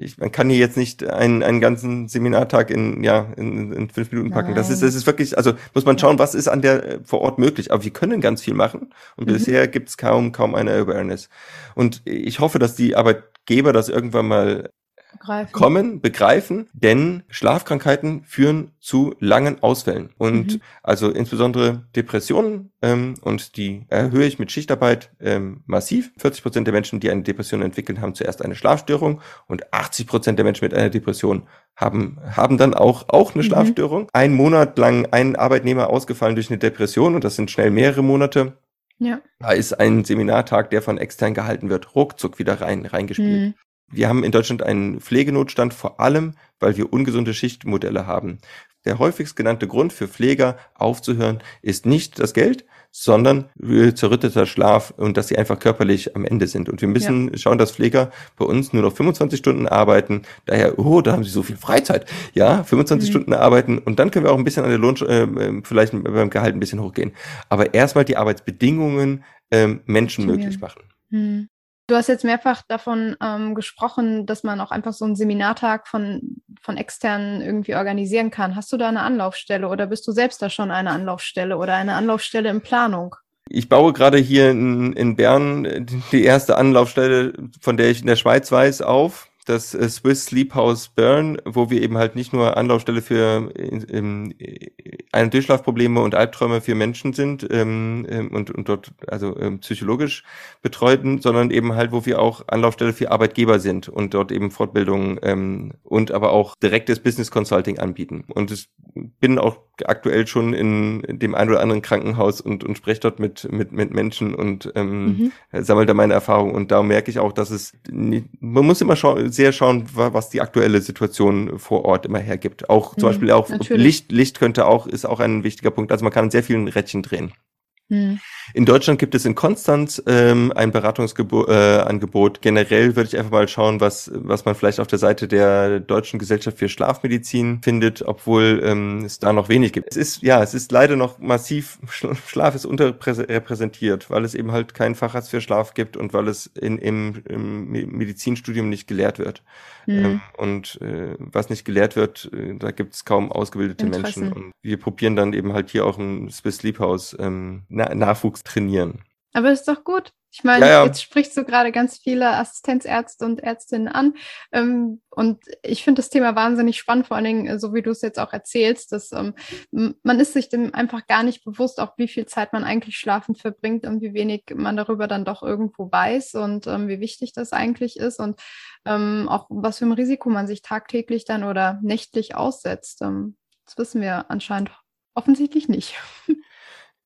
ich, man kann hier jetzt nicht einen, einen ganzen Seminartag in, ja, in, in fünf Minuten packen. Nein. Das ist, das ist wirklich, also muss man schauen, was ist an der äh, vor Ort möglich. Aber wir können ganz viel machen und mhm. bisher gibt es kaum, kaum eine Awareness. Und ich hoffe, dass die Arbeitgeber das irgendwann mal begreifen. kommen, begreifen, denn Schlafkrankheiten führen zu langen Ausfällen. Und mhm. also insbesondere Depressionen, ähm, und die erhöhe ich mit Schichtarbeit ähm, massiv. 40 Prozent der Menschen, die eine Depression entwickeln, haben zuerst eine Schlafstörung und 80 Prozent der Menschen mit einer Depression haben, haben dann auch, auch eine mhm. Schlafstörung. Ein Monat lang ein Arbeitnehmer ausgefallen durch eine Depression und das sind schnell mehrere Monate. Ja. Da ist ein Seminartag, der von extern gehalten wird, ruckzuck wieder rein, reingespielt. Mhm. Wir haben in Deutschland einen Pflegenotstand, vor allem, weil wir ungesunde Schichtmodelle haben. Der häufigst genannte Grund für Pfleger aufzuhören ist nicht das Geld, sondern zerrütteter Schlaf und dass sie einfach körperlich am Ende sind. Und wir müssen ja. schauen, dass Pfleger bei uns nur noch 25 Stunden arbeiten. Daher, oh, da haben sie so viel Freizeit. Ja, 25 mhm. Stunden arbeiten und dann können wir auch ein bisschen an der Lohn, äh, vielleicht beim Gehalt ein bisschen hochgehen. Aber erstmal die Arbeitsbedingungen äh, Menschen möglich machen. Mhm. Du hast jetzt mehrfach davon ähm, gesprochen, dass man auch einfach so einen Seminartag von, von externen irgendwie organisieren kann. Hast du da eine Anlaufstelle oder bist du selbst da schon eine Anlaufstelle oder eine Anlaufstelle in Planung? Ich baue gerade hier in, in Bern die erste Anlaufstelle, von der ich in der Schweiz weiß, auf. Das äh, Swiss Sleep House Bern, wo wir eben halt nicht nur Anlaufstelle für ähm, eine Durchschlafprobleme und Albträume für Menschen sind ähm, ähm, und, und dort also ähm, psychologisch betreuten, sondern eben halt, wo wir auch Anlaufstelle für Arbeitgeber sind und dort eben Fortbildung ähm, und aber auch direktes Business Consulting anbieten. Und ich bin auch aktuell schon in dem ein oder anderen Krankenhaus und, und spreche dort mit, mit, mit Menschen und ähm, mhm. sammle da meine Erfahrungen. Und da merke ich auch, dass es, man muss immer schau sehr schauen, was die aktuelle Situation vor Ort immer hergibt. Auch zum mhm, Beispiel auch natürlich. Licht, Licht könnte auch, ist auch ein wichtiger Punkt. Also man kann an sehr vielen Rädchen drehen. Hm. In Deutschland gibt es in Konstanz ähm, ein Beratungsangebot. Äh, Generell würde ich einfach mal schauen, was, was man vielleicht auf der Seite der Deutschen Gesellschaft für Schlafmedizin findet, obwohl ähm, es da noch wenig gibt. Es ist, ja, es ist leider noch massiv, Schlaf ist unterrepräsentiert, weil es eben halt keinen Facharzt für Schlaf gibt und weil es in, im, im Medizinstudium nicht gelehrt wird. Hm. Ähm, und äh, was nicht gelehrt wird, äh, da gibt es kaum ausgebildete Menschen. Und wir probieren dann eben halt hier auch im Swiss Sleep House ähm, Na Nachwuchs trainieren. Aber ist doch gut. Ich meine, ja, ja. jetzt sprichst du gerade ganz viele Assistenzärzte und Ärztinnen an. Ähm, und ich finde das Thema wahnsinnig spannend, vor allen Dingen, äh, so wie du es jetzt auch erzählst, dass ähm, man ist sich dem einfach gar nicht bewusst, auch wie viel Zeit man eigentlich schlafend verbringt und wie wenig man darüber dann doch irgendwo weiß und ähm, wie wichtig das eigentlich ist und ähm, auch was für ein Risiko man sich tagtäglich dann oder nächtlich aussetzt. Ähm, das wissen wir anscheinend offensichtlich nicht.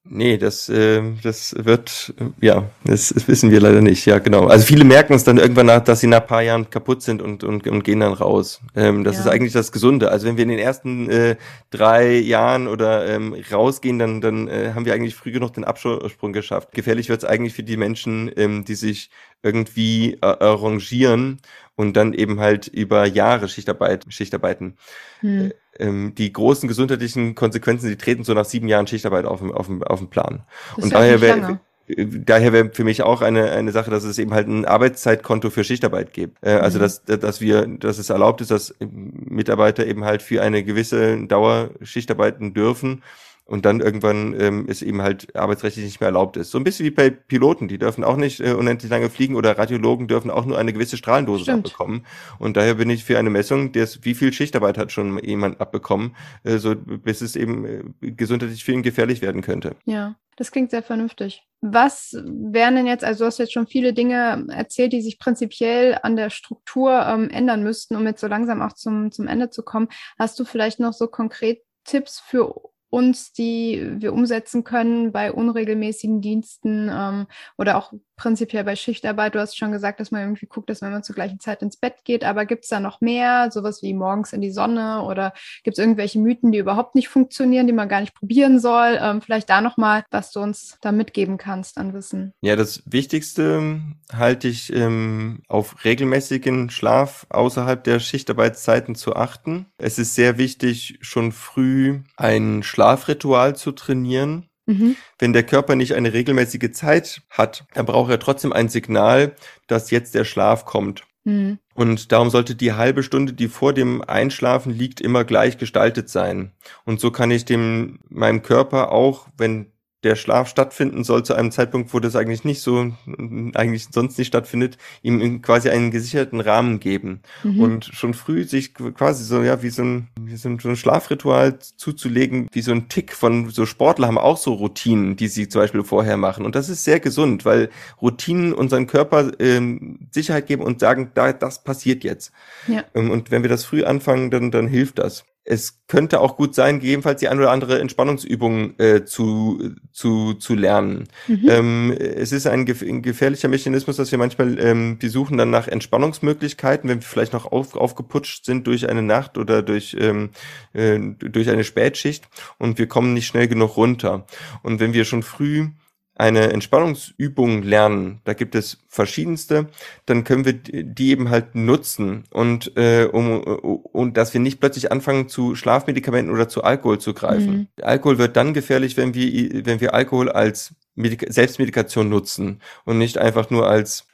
Nee, das, äh, das wird, äh, ja, das, das wissen wir leider nicht, ja, genau. Also viele merken es dann irgendwann nach, dass sie nach paar Jahren kaputt sind und, und, und gehen dann raus. Ähm, das ja. ist eigentlich das Gesunde. Also wenn wir in den ersten äh, drei Jahren oder ähm, rausgehen, dann, dann äh, haben wir eigentlich früh genug den Absprung geschafft. Gefährlich wird es eigentlich für die Menschen, ähm, die sich irgendwie äh, arrangieren und dann eben halt über Jahre Schichtarbeit, Schichtarbeiten. Hm. Äh, ähm, die großen gesundheitlichen Konsequenzen, die treten so nach sieben Jahren Schichtarbeit auf dem, auf dem, auf dem Plan. Das und daher wäre daher wäre für mich auch eine, eine Sache, dass es eben halt ein Arbeitszeitkonto für Schichtarbeit gibt. Äh, also mhm. dass, dass wir, dass es erlaubt ist, dass Mitarbeiter eben halt für eine gewisse Dauer Schichtarbeiten dürfen und dann irgendwann ähm, es eben halt arbeitsrechtlich nicht mehr erlaubt ist. So ein bisschen wie bei Piloten, die dürfen auch nicht äh, unendlich lange fliegen oder Radiologen dürfen auch nur eine gewisse Strahlendosis Stimmt. abbekommen. Und daher bin ich für eine Messung, des, wie viel Schichtarbeit hat schon jemand abbekommen, äh, so bis es eben äh, gesundheitlich für ihn gefährlich werden könnte. Ja. Das klingt sehr vernünftig. Was wären denn jetzt, also du hast jetzt schon viele Dinge erzählt, die sich prinzipiell an der Struktur ähm, ändern müssten, um jetzt so langsam auch zum, zum Ende zu kommen. Hast du vielleicht noch so konkret Tipps für uns, die wir umsetzen können bei unregelmäßigen Diensten ähm, oder auch prinzipiell bei Schichtarbeit. Du hast schon gesagt, dass man irgendwie guckt, dass man zur gleichen Zeit ins Bett geht, aber gibt es da noch mehr, sowas wie morgens in die Sonne oder gibt es irgendwelche Mythen, die überhaupt nicht funktionieren, die man gar nicht probieren soll? Ähm, vielleicht da nochmal, was du uns da mitgeben kannst an Wissen. Ja, das Wichtigste halte ich ähm, auf regelmäßigen Schlaf außerhalb der Schichtarbeitszeiten zu achten. Es ist sehr wichtig, schon früh einen Schlaf Schlafritual zu trainieren. Mhm. Wenn der Körper nicht eine regelmäßige Zeit hat, dann braucht er trotzdem ein Signal, dass jetzt der Schlaf kommt. Mhm. Und darum sollte die halbe Stunde, die vor dem Einschlafen liegt, immer gleich gestaltet sein. Und so kann ich dem meinem Körper auch, wenn der Schlaf stattfinden soll zu einem Zeitpunkt, wo das eigentlich nicht so, eigentlich sonst nicht stattfindet, ihm quasi einen gesicherten Rahmen geben. Mhm. Und schon früh sich quasi so, ja, wie so ein, wie so ein, so ein Schlafritual zuzulegen, wie so ein Tick von so Sportler haben auch so Routinen, die sie zum Beispiel vorher machen. Und das ist sehr gesund, weil Routinen unseren Körper ähm, Sicherheit geben und sagen, da, das passiert jetzt. Ja. Ähm, und wenn wir das früh anfangen, dann, dann hilft das es könnte auch gut sein, gegebenenfalls die ein oder andere Entspannungsübung äh, zu, zu, zu lernen. Mhm. Ähm, es ist ein, gef ein, gefährlicher Mechanismus, dass wir manchmal, ähm, die suchen dann nach Entspannungsmöglichkeiten, wenn wir vielleicht noch auf, aufgeputscht sind durch eine Nacht oder durch, ähm, äh, durch eine Spätschicht und wir kommen nicht schnell genug runter. Und wenn wir schon früh eine Entspannungsübung lernen, da gibt es verschiedenste, dann können wir die eben halt nutzen und äh, um und dass wir nicht plötzlich anfangen zu Schlafmedikamenten oder zu Alkohol zu greifen. Mhm. Alkohol wird dann gefährlich, wenn wir wenn wir Alkohol als Medik Selbstmedikation nutzen und nicht einfach nur als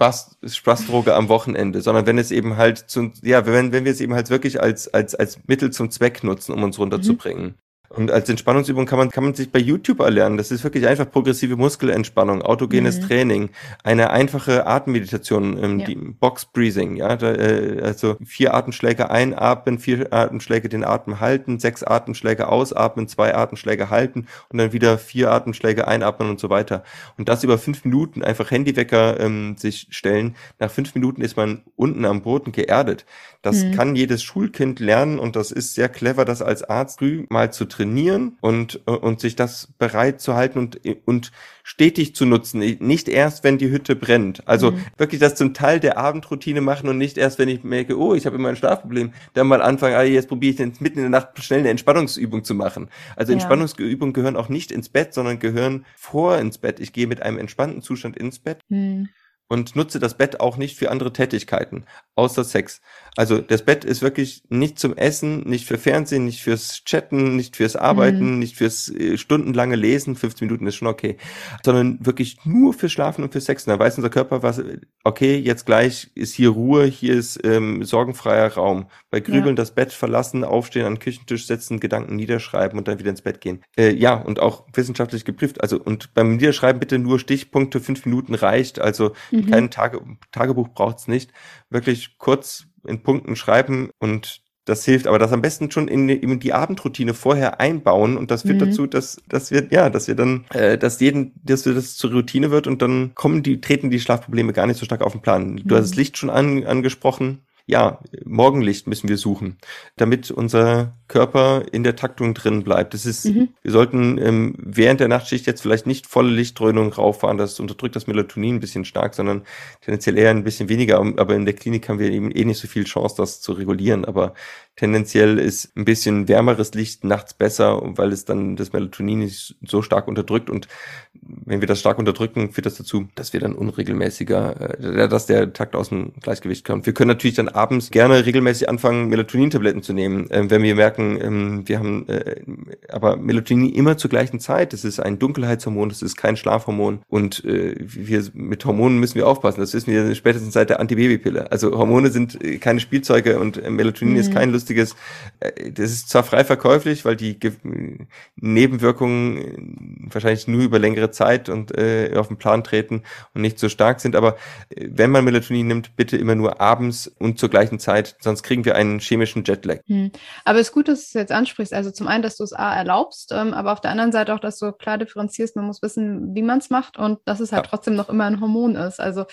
Spaßdroge am Wochenende, sondern wenn es eben halt zu, ja, wenn, wenn wir es eben halt wirklich als, als, als Mittel zum Zweck nutzen, um uns runterzubringen. Und als Entspannungsübung kann man, kann man sich bei YouTube erlernen. Das ist wirklich einfach progressive Muskelentspannung, autogenes mhm. Training, eine einfache Atemmeditation, ähm, ja. die Box Breathing, ja, da, äh, also vier Atemschläge einatmen, vier Atemschläge den Atem halten, sechs Atemschläge ausatmen, zwei Atemschläge halten und dann wieder vier Atemschläge einatmen und so weiter. Und das über fünf Minuten einfach Handywecker ähm, sich stellen. Nach fünf Minuten ist man unten am Boden geerdet. Das mhm. kann jedes Schulkind lernen und das ist sehr clever, das als Arzt früh mal zu trainieren und, und sich das bereit zu halten und, und stetig zu nutzen. Nicht erst, wenn die Hütte brennt. Also mhm. wirklich das zum Teil der Abendroutine machen und nicht erst, wenn ich merke, oh, ich habe immer ein Schlafproblem, dann mal anfangen, ah, jetzt probiere ich jetzt mitten in der Nacht schnell eine Entspannungsübung zu machen. Also ja. Entspannungsübungen gehören auch nicht ins Bett, sondern gehören vor ins Bett. Ich gehe mit einem entspannten Zustand ins Bett. Mhm und nutze das Bett auch nicht für andere Tätigkeiten, außer Sex. Also das Bett ist wirklich nicht zum Essen, nicht für Fernsehen, nicht fürs Chatten, nicht fürs Arbeiten, mhm. nicht fürs äh, stundenlange Lesen, 15 Minuten ist schon okay, sondern wirklich nur für Schlafen und für Sex. Und da weiß unser Körper, was, okay, jetzt gleich ist hier Ruhe, hier ist ähm, sorgenfreier Raum. Bei Grübeln ja. das Bett verlassen, aufstehen, an den Küchentisch setzen, Gedanken niederschreiben und dann wieder ins Bett gehen. Äh, ja, und auch wissenschaftlich geprüft. Also und beim Niederschreiben bitte nur Stichpunkte, fünf Minuten reicht. Also mhm. kein Tage, Tagebuch braucht's nicht. Wirklich kurz in Punkten schreiben und das hilft, aber das am besten schon in, in die Abendroutine vorher einbauen und das führt mhm. dazu, dass, dass wir, ja, dass wir dann, äh, dass jeden, dass wir das zur Routine wird und dann kommen die, treten die Schlafprobleme gar nicht so stark auf den Plan. Mhm. Du hast das Licht schon an, angesprochen ja, Morgenlicht müssen wir suchen, damit unser Körper in der Taktung drin bleibt. Das ist, mhm. wir sollten ähm, während der Nachtschicht jetzt vielleicht nicht volle Lichtdröhnung rauffahren, das unterdrückt das Melatonin ein bisschen stark, sondern tendenziell eher ein bisschen weniger. Aber in der Klinik haben wir eben eh nicht so viel Chance, das zu regulieren. Aber tendenziell ist ein bisschen wärmeres Licht nachts besser, weil es dann das Melatonin nicht so stark unterdrückt. Und wenn wir das stark unterdrücken, führt das dazu, dass wir dann unregelmäßiger, äh, dass der Takt aus dem Gleichgewicht kommt. Wir können natürlich dann abends gerne regelmäßig anfangen, Melatonin-Tabletten zu nehmen, äh, wenn wir merken, ähm, wir haben äh, aber Melatonin immer zur gleichen Zeit. Das ist ein Dunkelheitshormon, das ist kein Schlafhormon und äh, wir mit Hormonen müssen wir aufpassen. Das wissen wir spätestens seit der Antibabypille. Also Hormone sind äh, keine Spielzeuge und äh, Melatonin mhm. ist kein lustiges. Äh, das ist zwar frei verkäuflich, weil die Ge Nebenwirkungen wahrscheinlich nur über längere Zeit und äh, auf den Plan treten und nicht so stark sind, aber äh, wenn man Melatonin nimmt, bitte immer nur abends und zur gleichen Zeit, sonst kriegen wir einen chemischen Jetlag. Hm. Aber es ist gut, dass du es jetzt ansprichst. Also zum einen, dass du es A erlaubst, ähm, aber auf der anderen Seite auch, dass du klar differenzierst, man muss wissen, wie man es macht und dass es halt ja. trotzdem noch immer ein Hormon ist. Also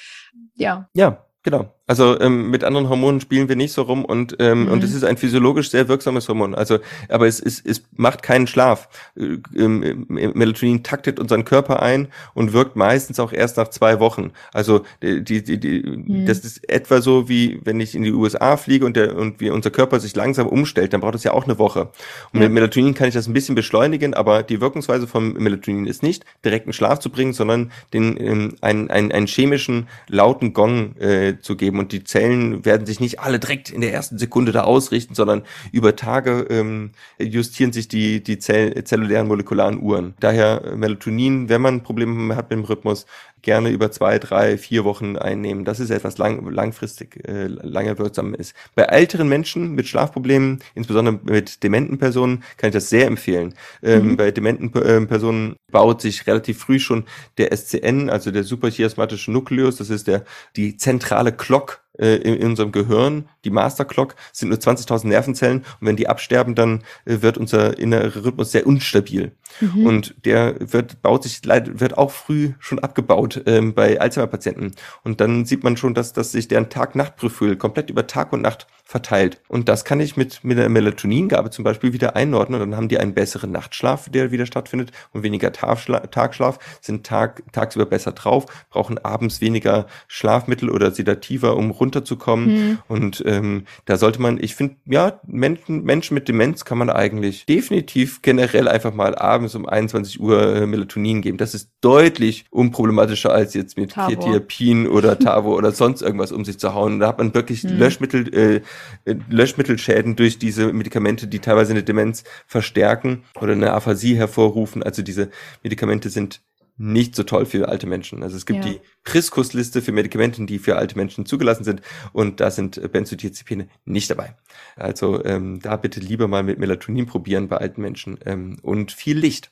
ja. Ja, Genau. Also ähm, mit anderen Hormonen spielen wir nicht so rum und ähm, mhm. und es ist ein physiologisch sehr wirksames Hormon. Also, aber es, es, es macht keinen Schlaf. Äh, ähm, Melatonin taktet unseren Körper ein und wirkt meistens auch erst nach zwei Wochen. Also die, die, die, mhm. das ist etwa so wie wenn ich in die USA fliege und der und wie unser Körper sich langsam umstellt, dann braucht es ja auch eine Woche. Und ja. mit Melatonin kann ich das ein bisschen beschleunigen, aber die Wirkungsweise von Melatonin ist nicht direkt einen Schlaf zu bringen, sondern den ähm, einen, einen, einen chemischen lauten Gong äh, zu geben. Und die Zellen werden sich nicht alle direkt in der ersten Sekunde da ausrichten, sondern über Tage ähm, justieren sich die, die Zell zellulären molekularen Uhren. Daher Melatonin, wenn man Probleme hat mit dem Rhythmus, gerne über zwei, drei, vier Wochen einnehmen. Das ist etwas lang, langfristig, äh, lange wirksam ist. Bei älteren Menschen mit Schlafproblemen, insbesondere mit dementen Personen, kann ich das sehr empfehlen. Ähm, mhm. Bei dementen äh, Personen baut sich relativ früh schon der SCN, also der suprachiasmatische Nukleus, das ist der, die zentrale Clock äh, in, in, unserem Gehirn, die Master Clock, sind nur 20.000 Nervenzellen und wenn die absterben, dann äh, wird unser innerer Rhythmus sehr unstabil. Mhm. Und der wird, baut sich, wird auch früh schon abgebaut ähm, bei Alzheimer-Patienten. Und dann sieht man schon, dass, dass sich deren Tag-Nacht-Profil komplett über Tag und Nacht verteilt. Und das kann ich mit, mit der Melatoningabe zum Beispiel wieder einordnen. Und dann haben die einen besseren Nachtschlaf, der wieder stattfindet und weniger Tagschlaf, sind Tag, tagsüber besser drauf, brauchen abends weniger Schlafmittel oder Sedativer, um runterzukommen. Mhm. Und ähm, da sollte man, ich finde, ja, Menschen, Menschen mit Demenz kann man eigentlich definitiv generell einfach mal abends um 21 Uhr äh, Melatonin geben. Das ist deutlich unproblematischer als jetzt mit Ketiapin oder Tavo oder sonst irgendwas um sich zu hauen. Da hat man wirklich mhm. Löschmittel, äh, Löschmittelschäden durch diese Medikamente, die teilweise eine Demenz verstärken oder eine Aphasie hervorrufen. Also diese Medikamente sind nicht so toll für alte Menschen. Also es gibt Ja. die Priskus-Liste für Medikamente, die für alte Menschen zugelassen sind und da sind äh, Benzodiazepine nicht dabei. Also ähm, da bitte lieber mal mit Melatonin probieren bei alten Menschen ähm, und viel Licht.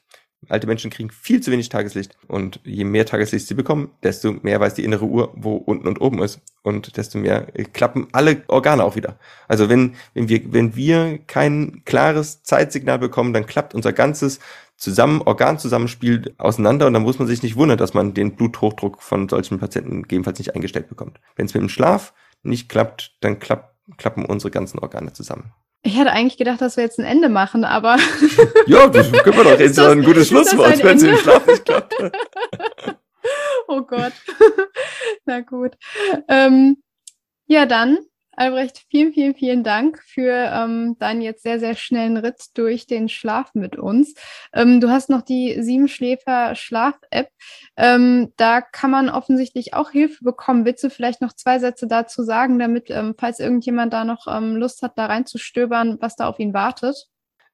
Alte Menschen kriegen viel zu wenig Tageslicht und je mehr Tageslicht sie bekommen, desto mehr weiß die innere Uhr, wo unten und oben ist und desto mehr äh, klappen alle Organe auch wieder. Also wenn, wenn wir, wenn wir kein klares Zeitsignal bekommen, dann klappt unser ganzes zusammen, Organzusammenspiel auseinander und dann muss man sich nicht wundern, dass man den Bluthochdruck von solchen Patienten gegebenenfalls nicht eingestellt bekommt. Wenn es mit dem Schlaf nicht klappt, dann klappt, klappen unsere ganzen Organe zusammen. Ich hatte eigentlich gedacht, dass wir jetzt ein Ende machen, aber Ja, das können wir doch jetzt das- ein gutes Schlusswort, wenn es Ende? Schlaf nicht klappt. oh Gott. Na gut. Ähm, ja, dann, Albrecht, vielen, vielen, vielen Dank für ähm, deinen jetzt sehr, sehr schnellen Ritt durch den Schlaf mit uns. Ähm, du hast noch die Siebenschläfer-Schlaf-App. Ähm, da kann man offensichtlich auch Hilfe bekommen. Willst du vielleicht noch zwei Sätze dazu sagen, damit, ähm, falls irgendjemand da noch ähm, Lust hat, da reinzustöbern, was da auf ihn wartet?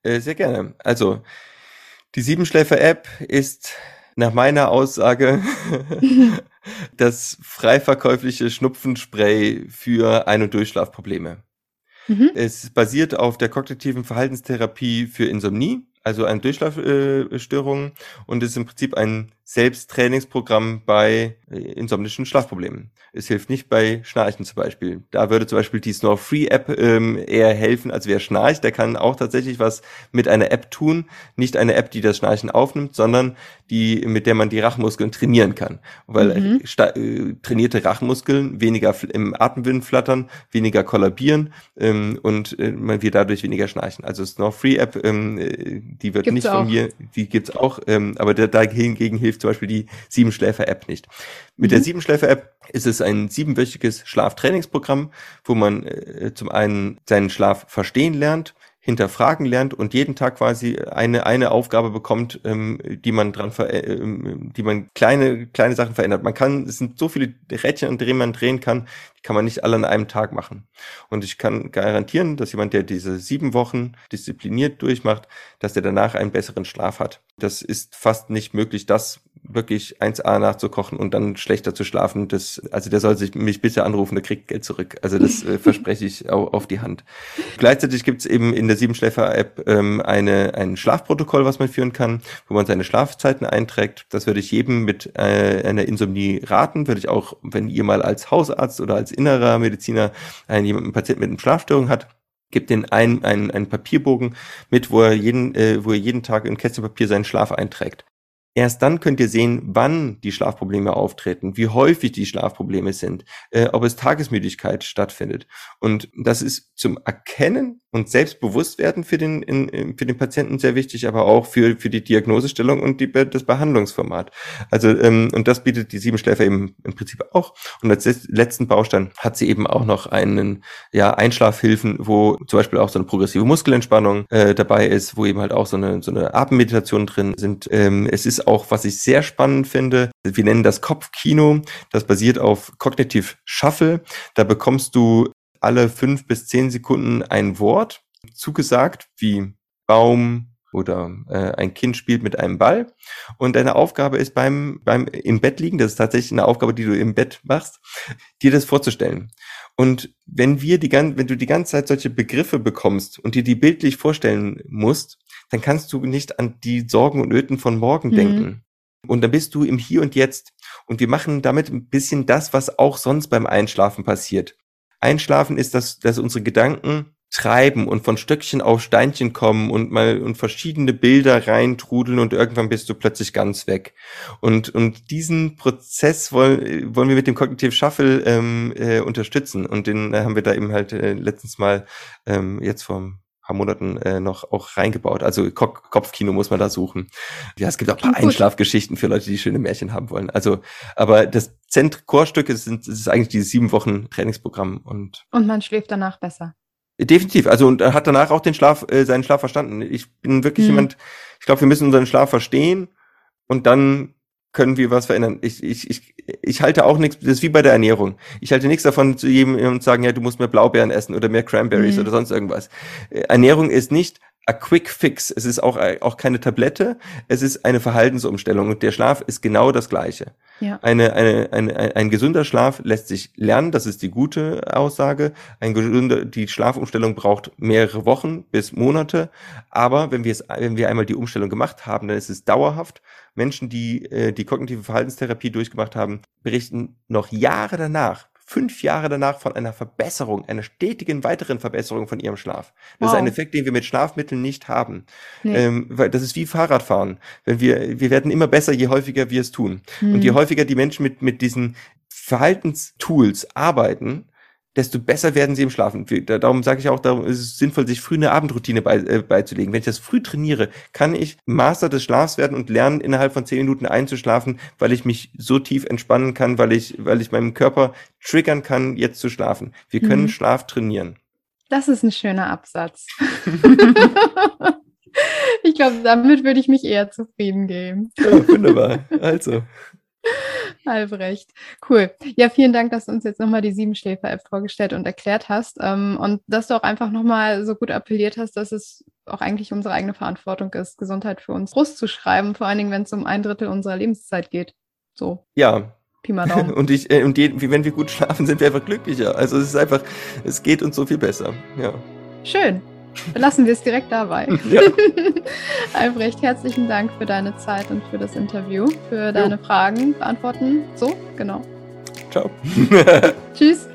Äh, sehr gerne. Also, die Siebenschläfer-App ist nach meiner Aussage das frei verkäufliche Schnupfenspray für Ein- und Durchschlafprobleme. Mhm. Es basiert auf der kognitiven Verhaltenstherapie für Insomnie, also eine Durchschlafstörung und ist im Prinzip ein Selbsttrainingsprogramm bei äh, insomnischen Schlafproblemen. Es hilft nicht bei Schnarchen zum Beispiel. Da würde zum Beispiel die Snore-Free-App ähm, eher helfen, als wer schnarcht. Der kann auch tatsächlich was mit einer App tun. Nicht eine App, die das Schnarchen aufnimmt, sondern die, mit der man die Rachenmuskeln trainieren kann. Weil Mhm. äh, äh, trainierte Rachenmuskeln weniger im Atemwind flattern, weniger kollabieren ähm, und äh, man wird dadurch weniger schnarchen. Also Snore-Free-App, ähm, äh, die wird Gibt's nicht auch. von mir, die gibt's auch, ähm, aber da, dagegen hilft zum Beispiel die Siebenschläfer-App nicht. Mit Mhm. der Siebenschläfer-App ist es ein siebenwöchiges Schlaftrainingsprogramm, wo man äh, zum einen seinen Schlaf verstehen lernt, hinterfragen lernt und jeden Tag quasi eine eine Aufgabe bekommt, ähm, die man dran ver äh, ähm, die man kleine kleine Sachen verändert. Man kann es sind so viele Rädchen, an denen man drehen kann, die kann man nicht alle an einem Tag machen. Und ich kann garantieren, dass jemand, der diese sieben Wochen diszipliniert durchmacht, dass der danach einen besseren Schlaf hat. Das ist fast nicht möglich, das wirklich 1A nachzukochen und dann schlechter zu schlafen. Das, also der soll sich mich bitte anrufen, der kriegt Geld zurück. Also das äh, verspreche ich au- auf die Hand. Gleichzeitig gibt es eben in der Siebenschläfer-App ähm, eine, ein Schlafprotokoll, was man führen kann, wo man seine Schlafzeiten einträgt. Das würde ich jedem mit äh, einer Insomnie raten. Würde ich auch, wenn ihr mal als Hausarzt oder als innerer Mediziner einen, jemanden, Patienten mit einer Schlafstörung hat, gibt den einen, einen, einen Papierbogen mit, wo er jeden, äh, wo er jeden Tag in Kästchen Papier seinen Schlaf einträgt. Erst dann könnt ihr sehen, wann die Schlafprobleme auftreten, wie häufig die Schlafprobleme sind, äh, ob es Tagesmüdigkeit stattfindet. Und das ist zum Erkennen und Selbstbewusstwerden für den, in, für den Patienten sehr wichtig, aber auch für, für die Diagnosestellung und die, das Behandlungsformat. Also, ähm, und das bietet die Siebenschläfer eben im Prinzip auch. Und als letz- letzten Baustein hat sie eben auch noch einen, ja, Einschlafhilfen, wo zum Beispiel auch so eine progressive Muskelentspannung äh, dabei ist, wo eben halt auch so eine, so eine Atemmeditation drin sind. Ähm, es ist auch, was ich sehr spannend finde, wir nennen das Kopfkino. Das basiert auf Cognitive Shuffle. Da bekommst du alle fünf bis zehn Sekunden ein Wort zugesagt, wie Baum oder äh, ein Kind spielt mit einem Ball. Und deine Aufgabe ist beim, beim im Bett liegen, das ist tatsächlich eine Aufgabe, die du im Bett machst, dir das vorzustellen. Und wenn wir die ganze, wenn du die ganze Zeit solche Begriffe bekommst und dir die bildlich vorstellen musst, dann kannst du nicht an die Sorgen und Nöten von morgen Mhm. denken. Und dann bist du im Hier und Jetzt. Und wir machen damit ein bisschen das, was auch sonst beim Einschlafen passiert. Einschlafen ist, dass, dass unsere Gedanken treiben und von Stöckchen auf Steinchen kommen und mal und verschiedene Bilder reintrudeln und irgendwann bist du plötzlich ganz weg. Und, und diesen Prozess wollen, wollen wir mit dem Cognitive Shuffle ähm, äh, unterstützen. Und den äh, haben wir da eben halt äh, letztens mal ähm, jetzt ein paar Monaten äh, noch auch reingebaut. Also Ko Kopfkino muss man da suchen. Ja, es gibt auch ein paar. Einschlafgeschichten für Leute, die schöne Märchen haben wollen. Also, aber das Zent-Chorstück ist, sind- ist eigentlich dieses sieben Wochen Trainingsprogramm und Und man schläft danach besser. Definitiv. Also und er hat danach auch den Schlaf, äh, seinen Schlaf verstanden. Ich bin wirklich Mhm. jemand, ich glaube, wir müssen unseren Schlaf verstehen und dann können wir was verändern. Ich, ich, ich, ich halte auch nichts, das ist wie bei der Ernährung. Ich halte nichts davon, zu jedem zu sagen, ja, du musst mehr Blaubeeren essen oder mehr Cranberries Mhm. oder sonst irgendwas. Äh, Ernährung ist nicht a quick fix. Es ist auch, auch keine Tablette, es ist eine Verhaltensumstellung und der Schlaf ist genau das Gleiche. Ja. Eine, eine, eine, ein, ein gesunder Schlaf lässt sich lernen, das ist die gute Aussage. Ein gesunder, die Schlafumstellung braucht mehrere Wochen bis Monate, aber wenn wir es, wenn wir einmal die Umstellung gemacht haben, dann ist es dauerhaft. Menschen, die äh, die kognitive Verhaltenstherapie durchgemacht haben, berichten noch Jahre danach, fünf Jahre danach von einer Verbesserung, einer stetigen weiteren Verbesserung von ihrem Schlaf. Das wow. ist ein Effekt, den wir mit Schlafmitteln nicht haben. Nee. Ähm, weil das ist wie Fahrradfahren. Wenn wir, wir werden immer besser, je häufiger wir es tun. Hm. Und je häufiger die Menschen mit, mit diesen Verhaltenstools arbeiten, desto besser werden sie im Schlafen. Darum sage ich auch, darum ist es sinnvoll, sich früh eine Abendroutine bei, äh, beizulegen. Wenn ich das früh trainiere, kann ich Master des Schlafs werden und lernen, innerhalb von zehn Minuten einzuschlafen, weil ich mich so tief entspannen kann, weil ich, weil ich meinem Körper triggern kann, jetzt zu schlafen. Wir können mhm. Schlaf trainieren. Das ist ein schöner Absatz. ich glaube, damit würde ich mich eher zufrieden geben. Ja, wunderbar. Also. Albrecht. Cool. Ja, vielen Dank, dass du uns jetzt nochmal die Siebenschläfer-App vorgestellt und erklärt hast. Ähm, und dass du auch einfach nochmal so gut appelliert hast, dass es auch eigentlich unsere eigene Verantwortung ist, Gesundheit für uns Brust zu schreiben, vor allen Dingen, wenn es um ein Drittel unserer Lebenszeit geht. So. Ja. Pi mal Daumen. und ich, äh, und je, wenn wir gut schlafen, sind wir einfach glücklicher. Also es ist einfach, es geht uns so viel besser. Ja. Schön. Belassen wir es direkt dabei. Ja. Albrecht, herzlichen Dank für deine Zeit und für das Interview, für deine jo. Fragen beantworten. So, genau. Ciao. Tschüss.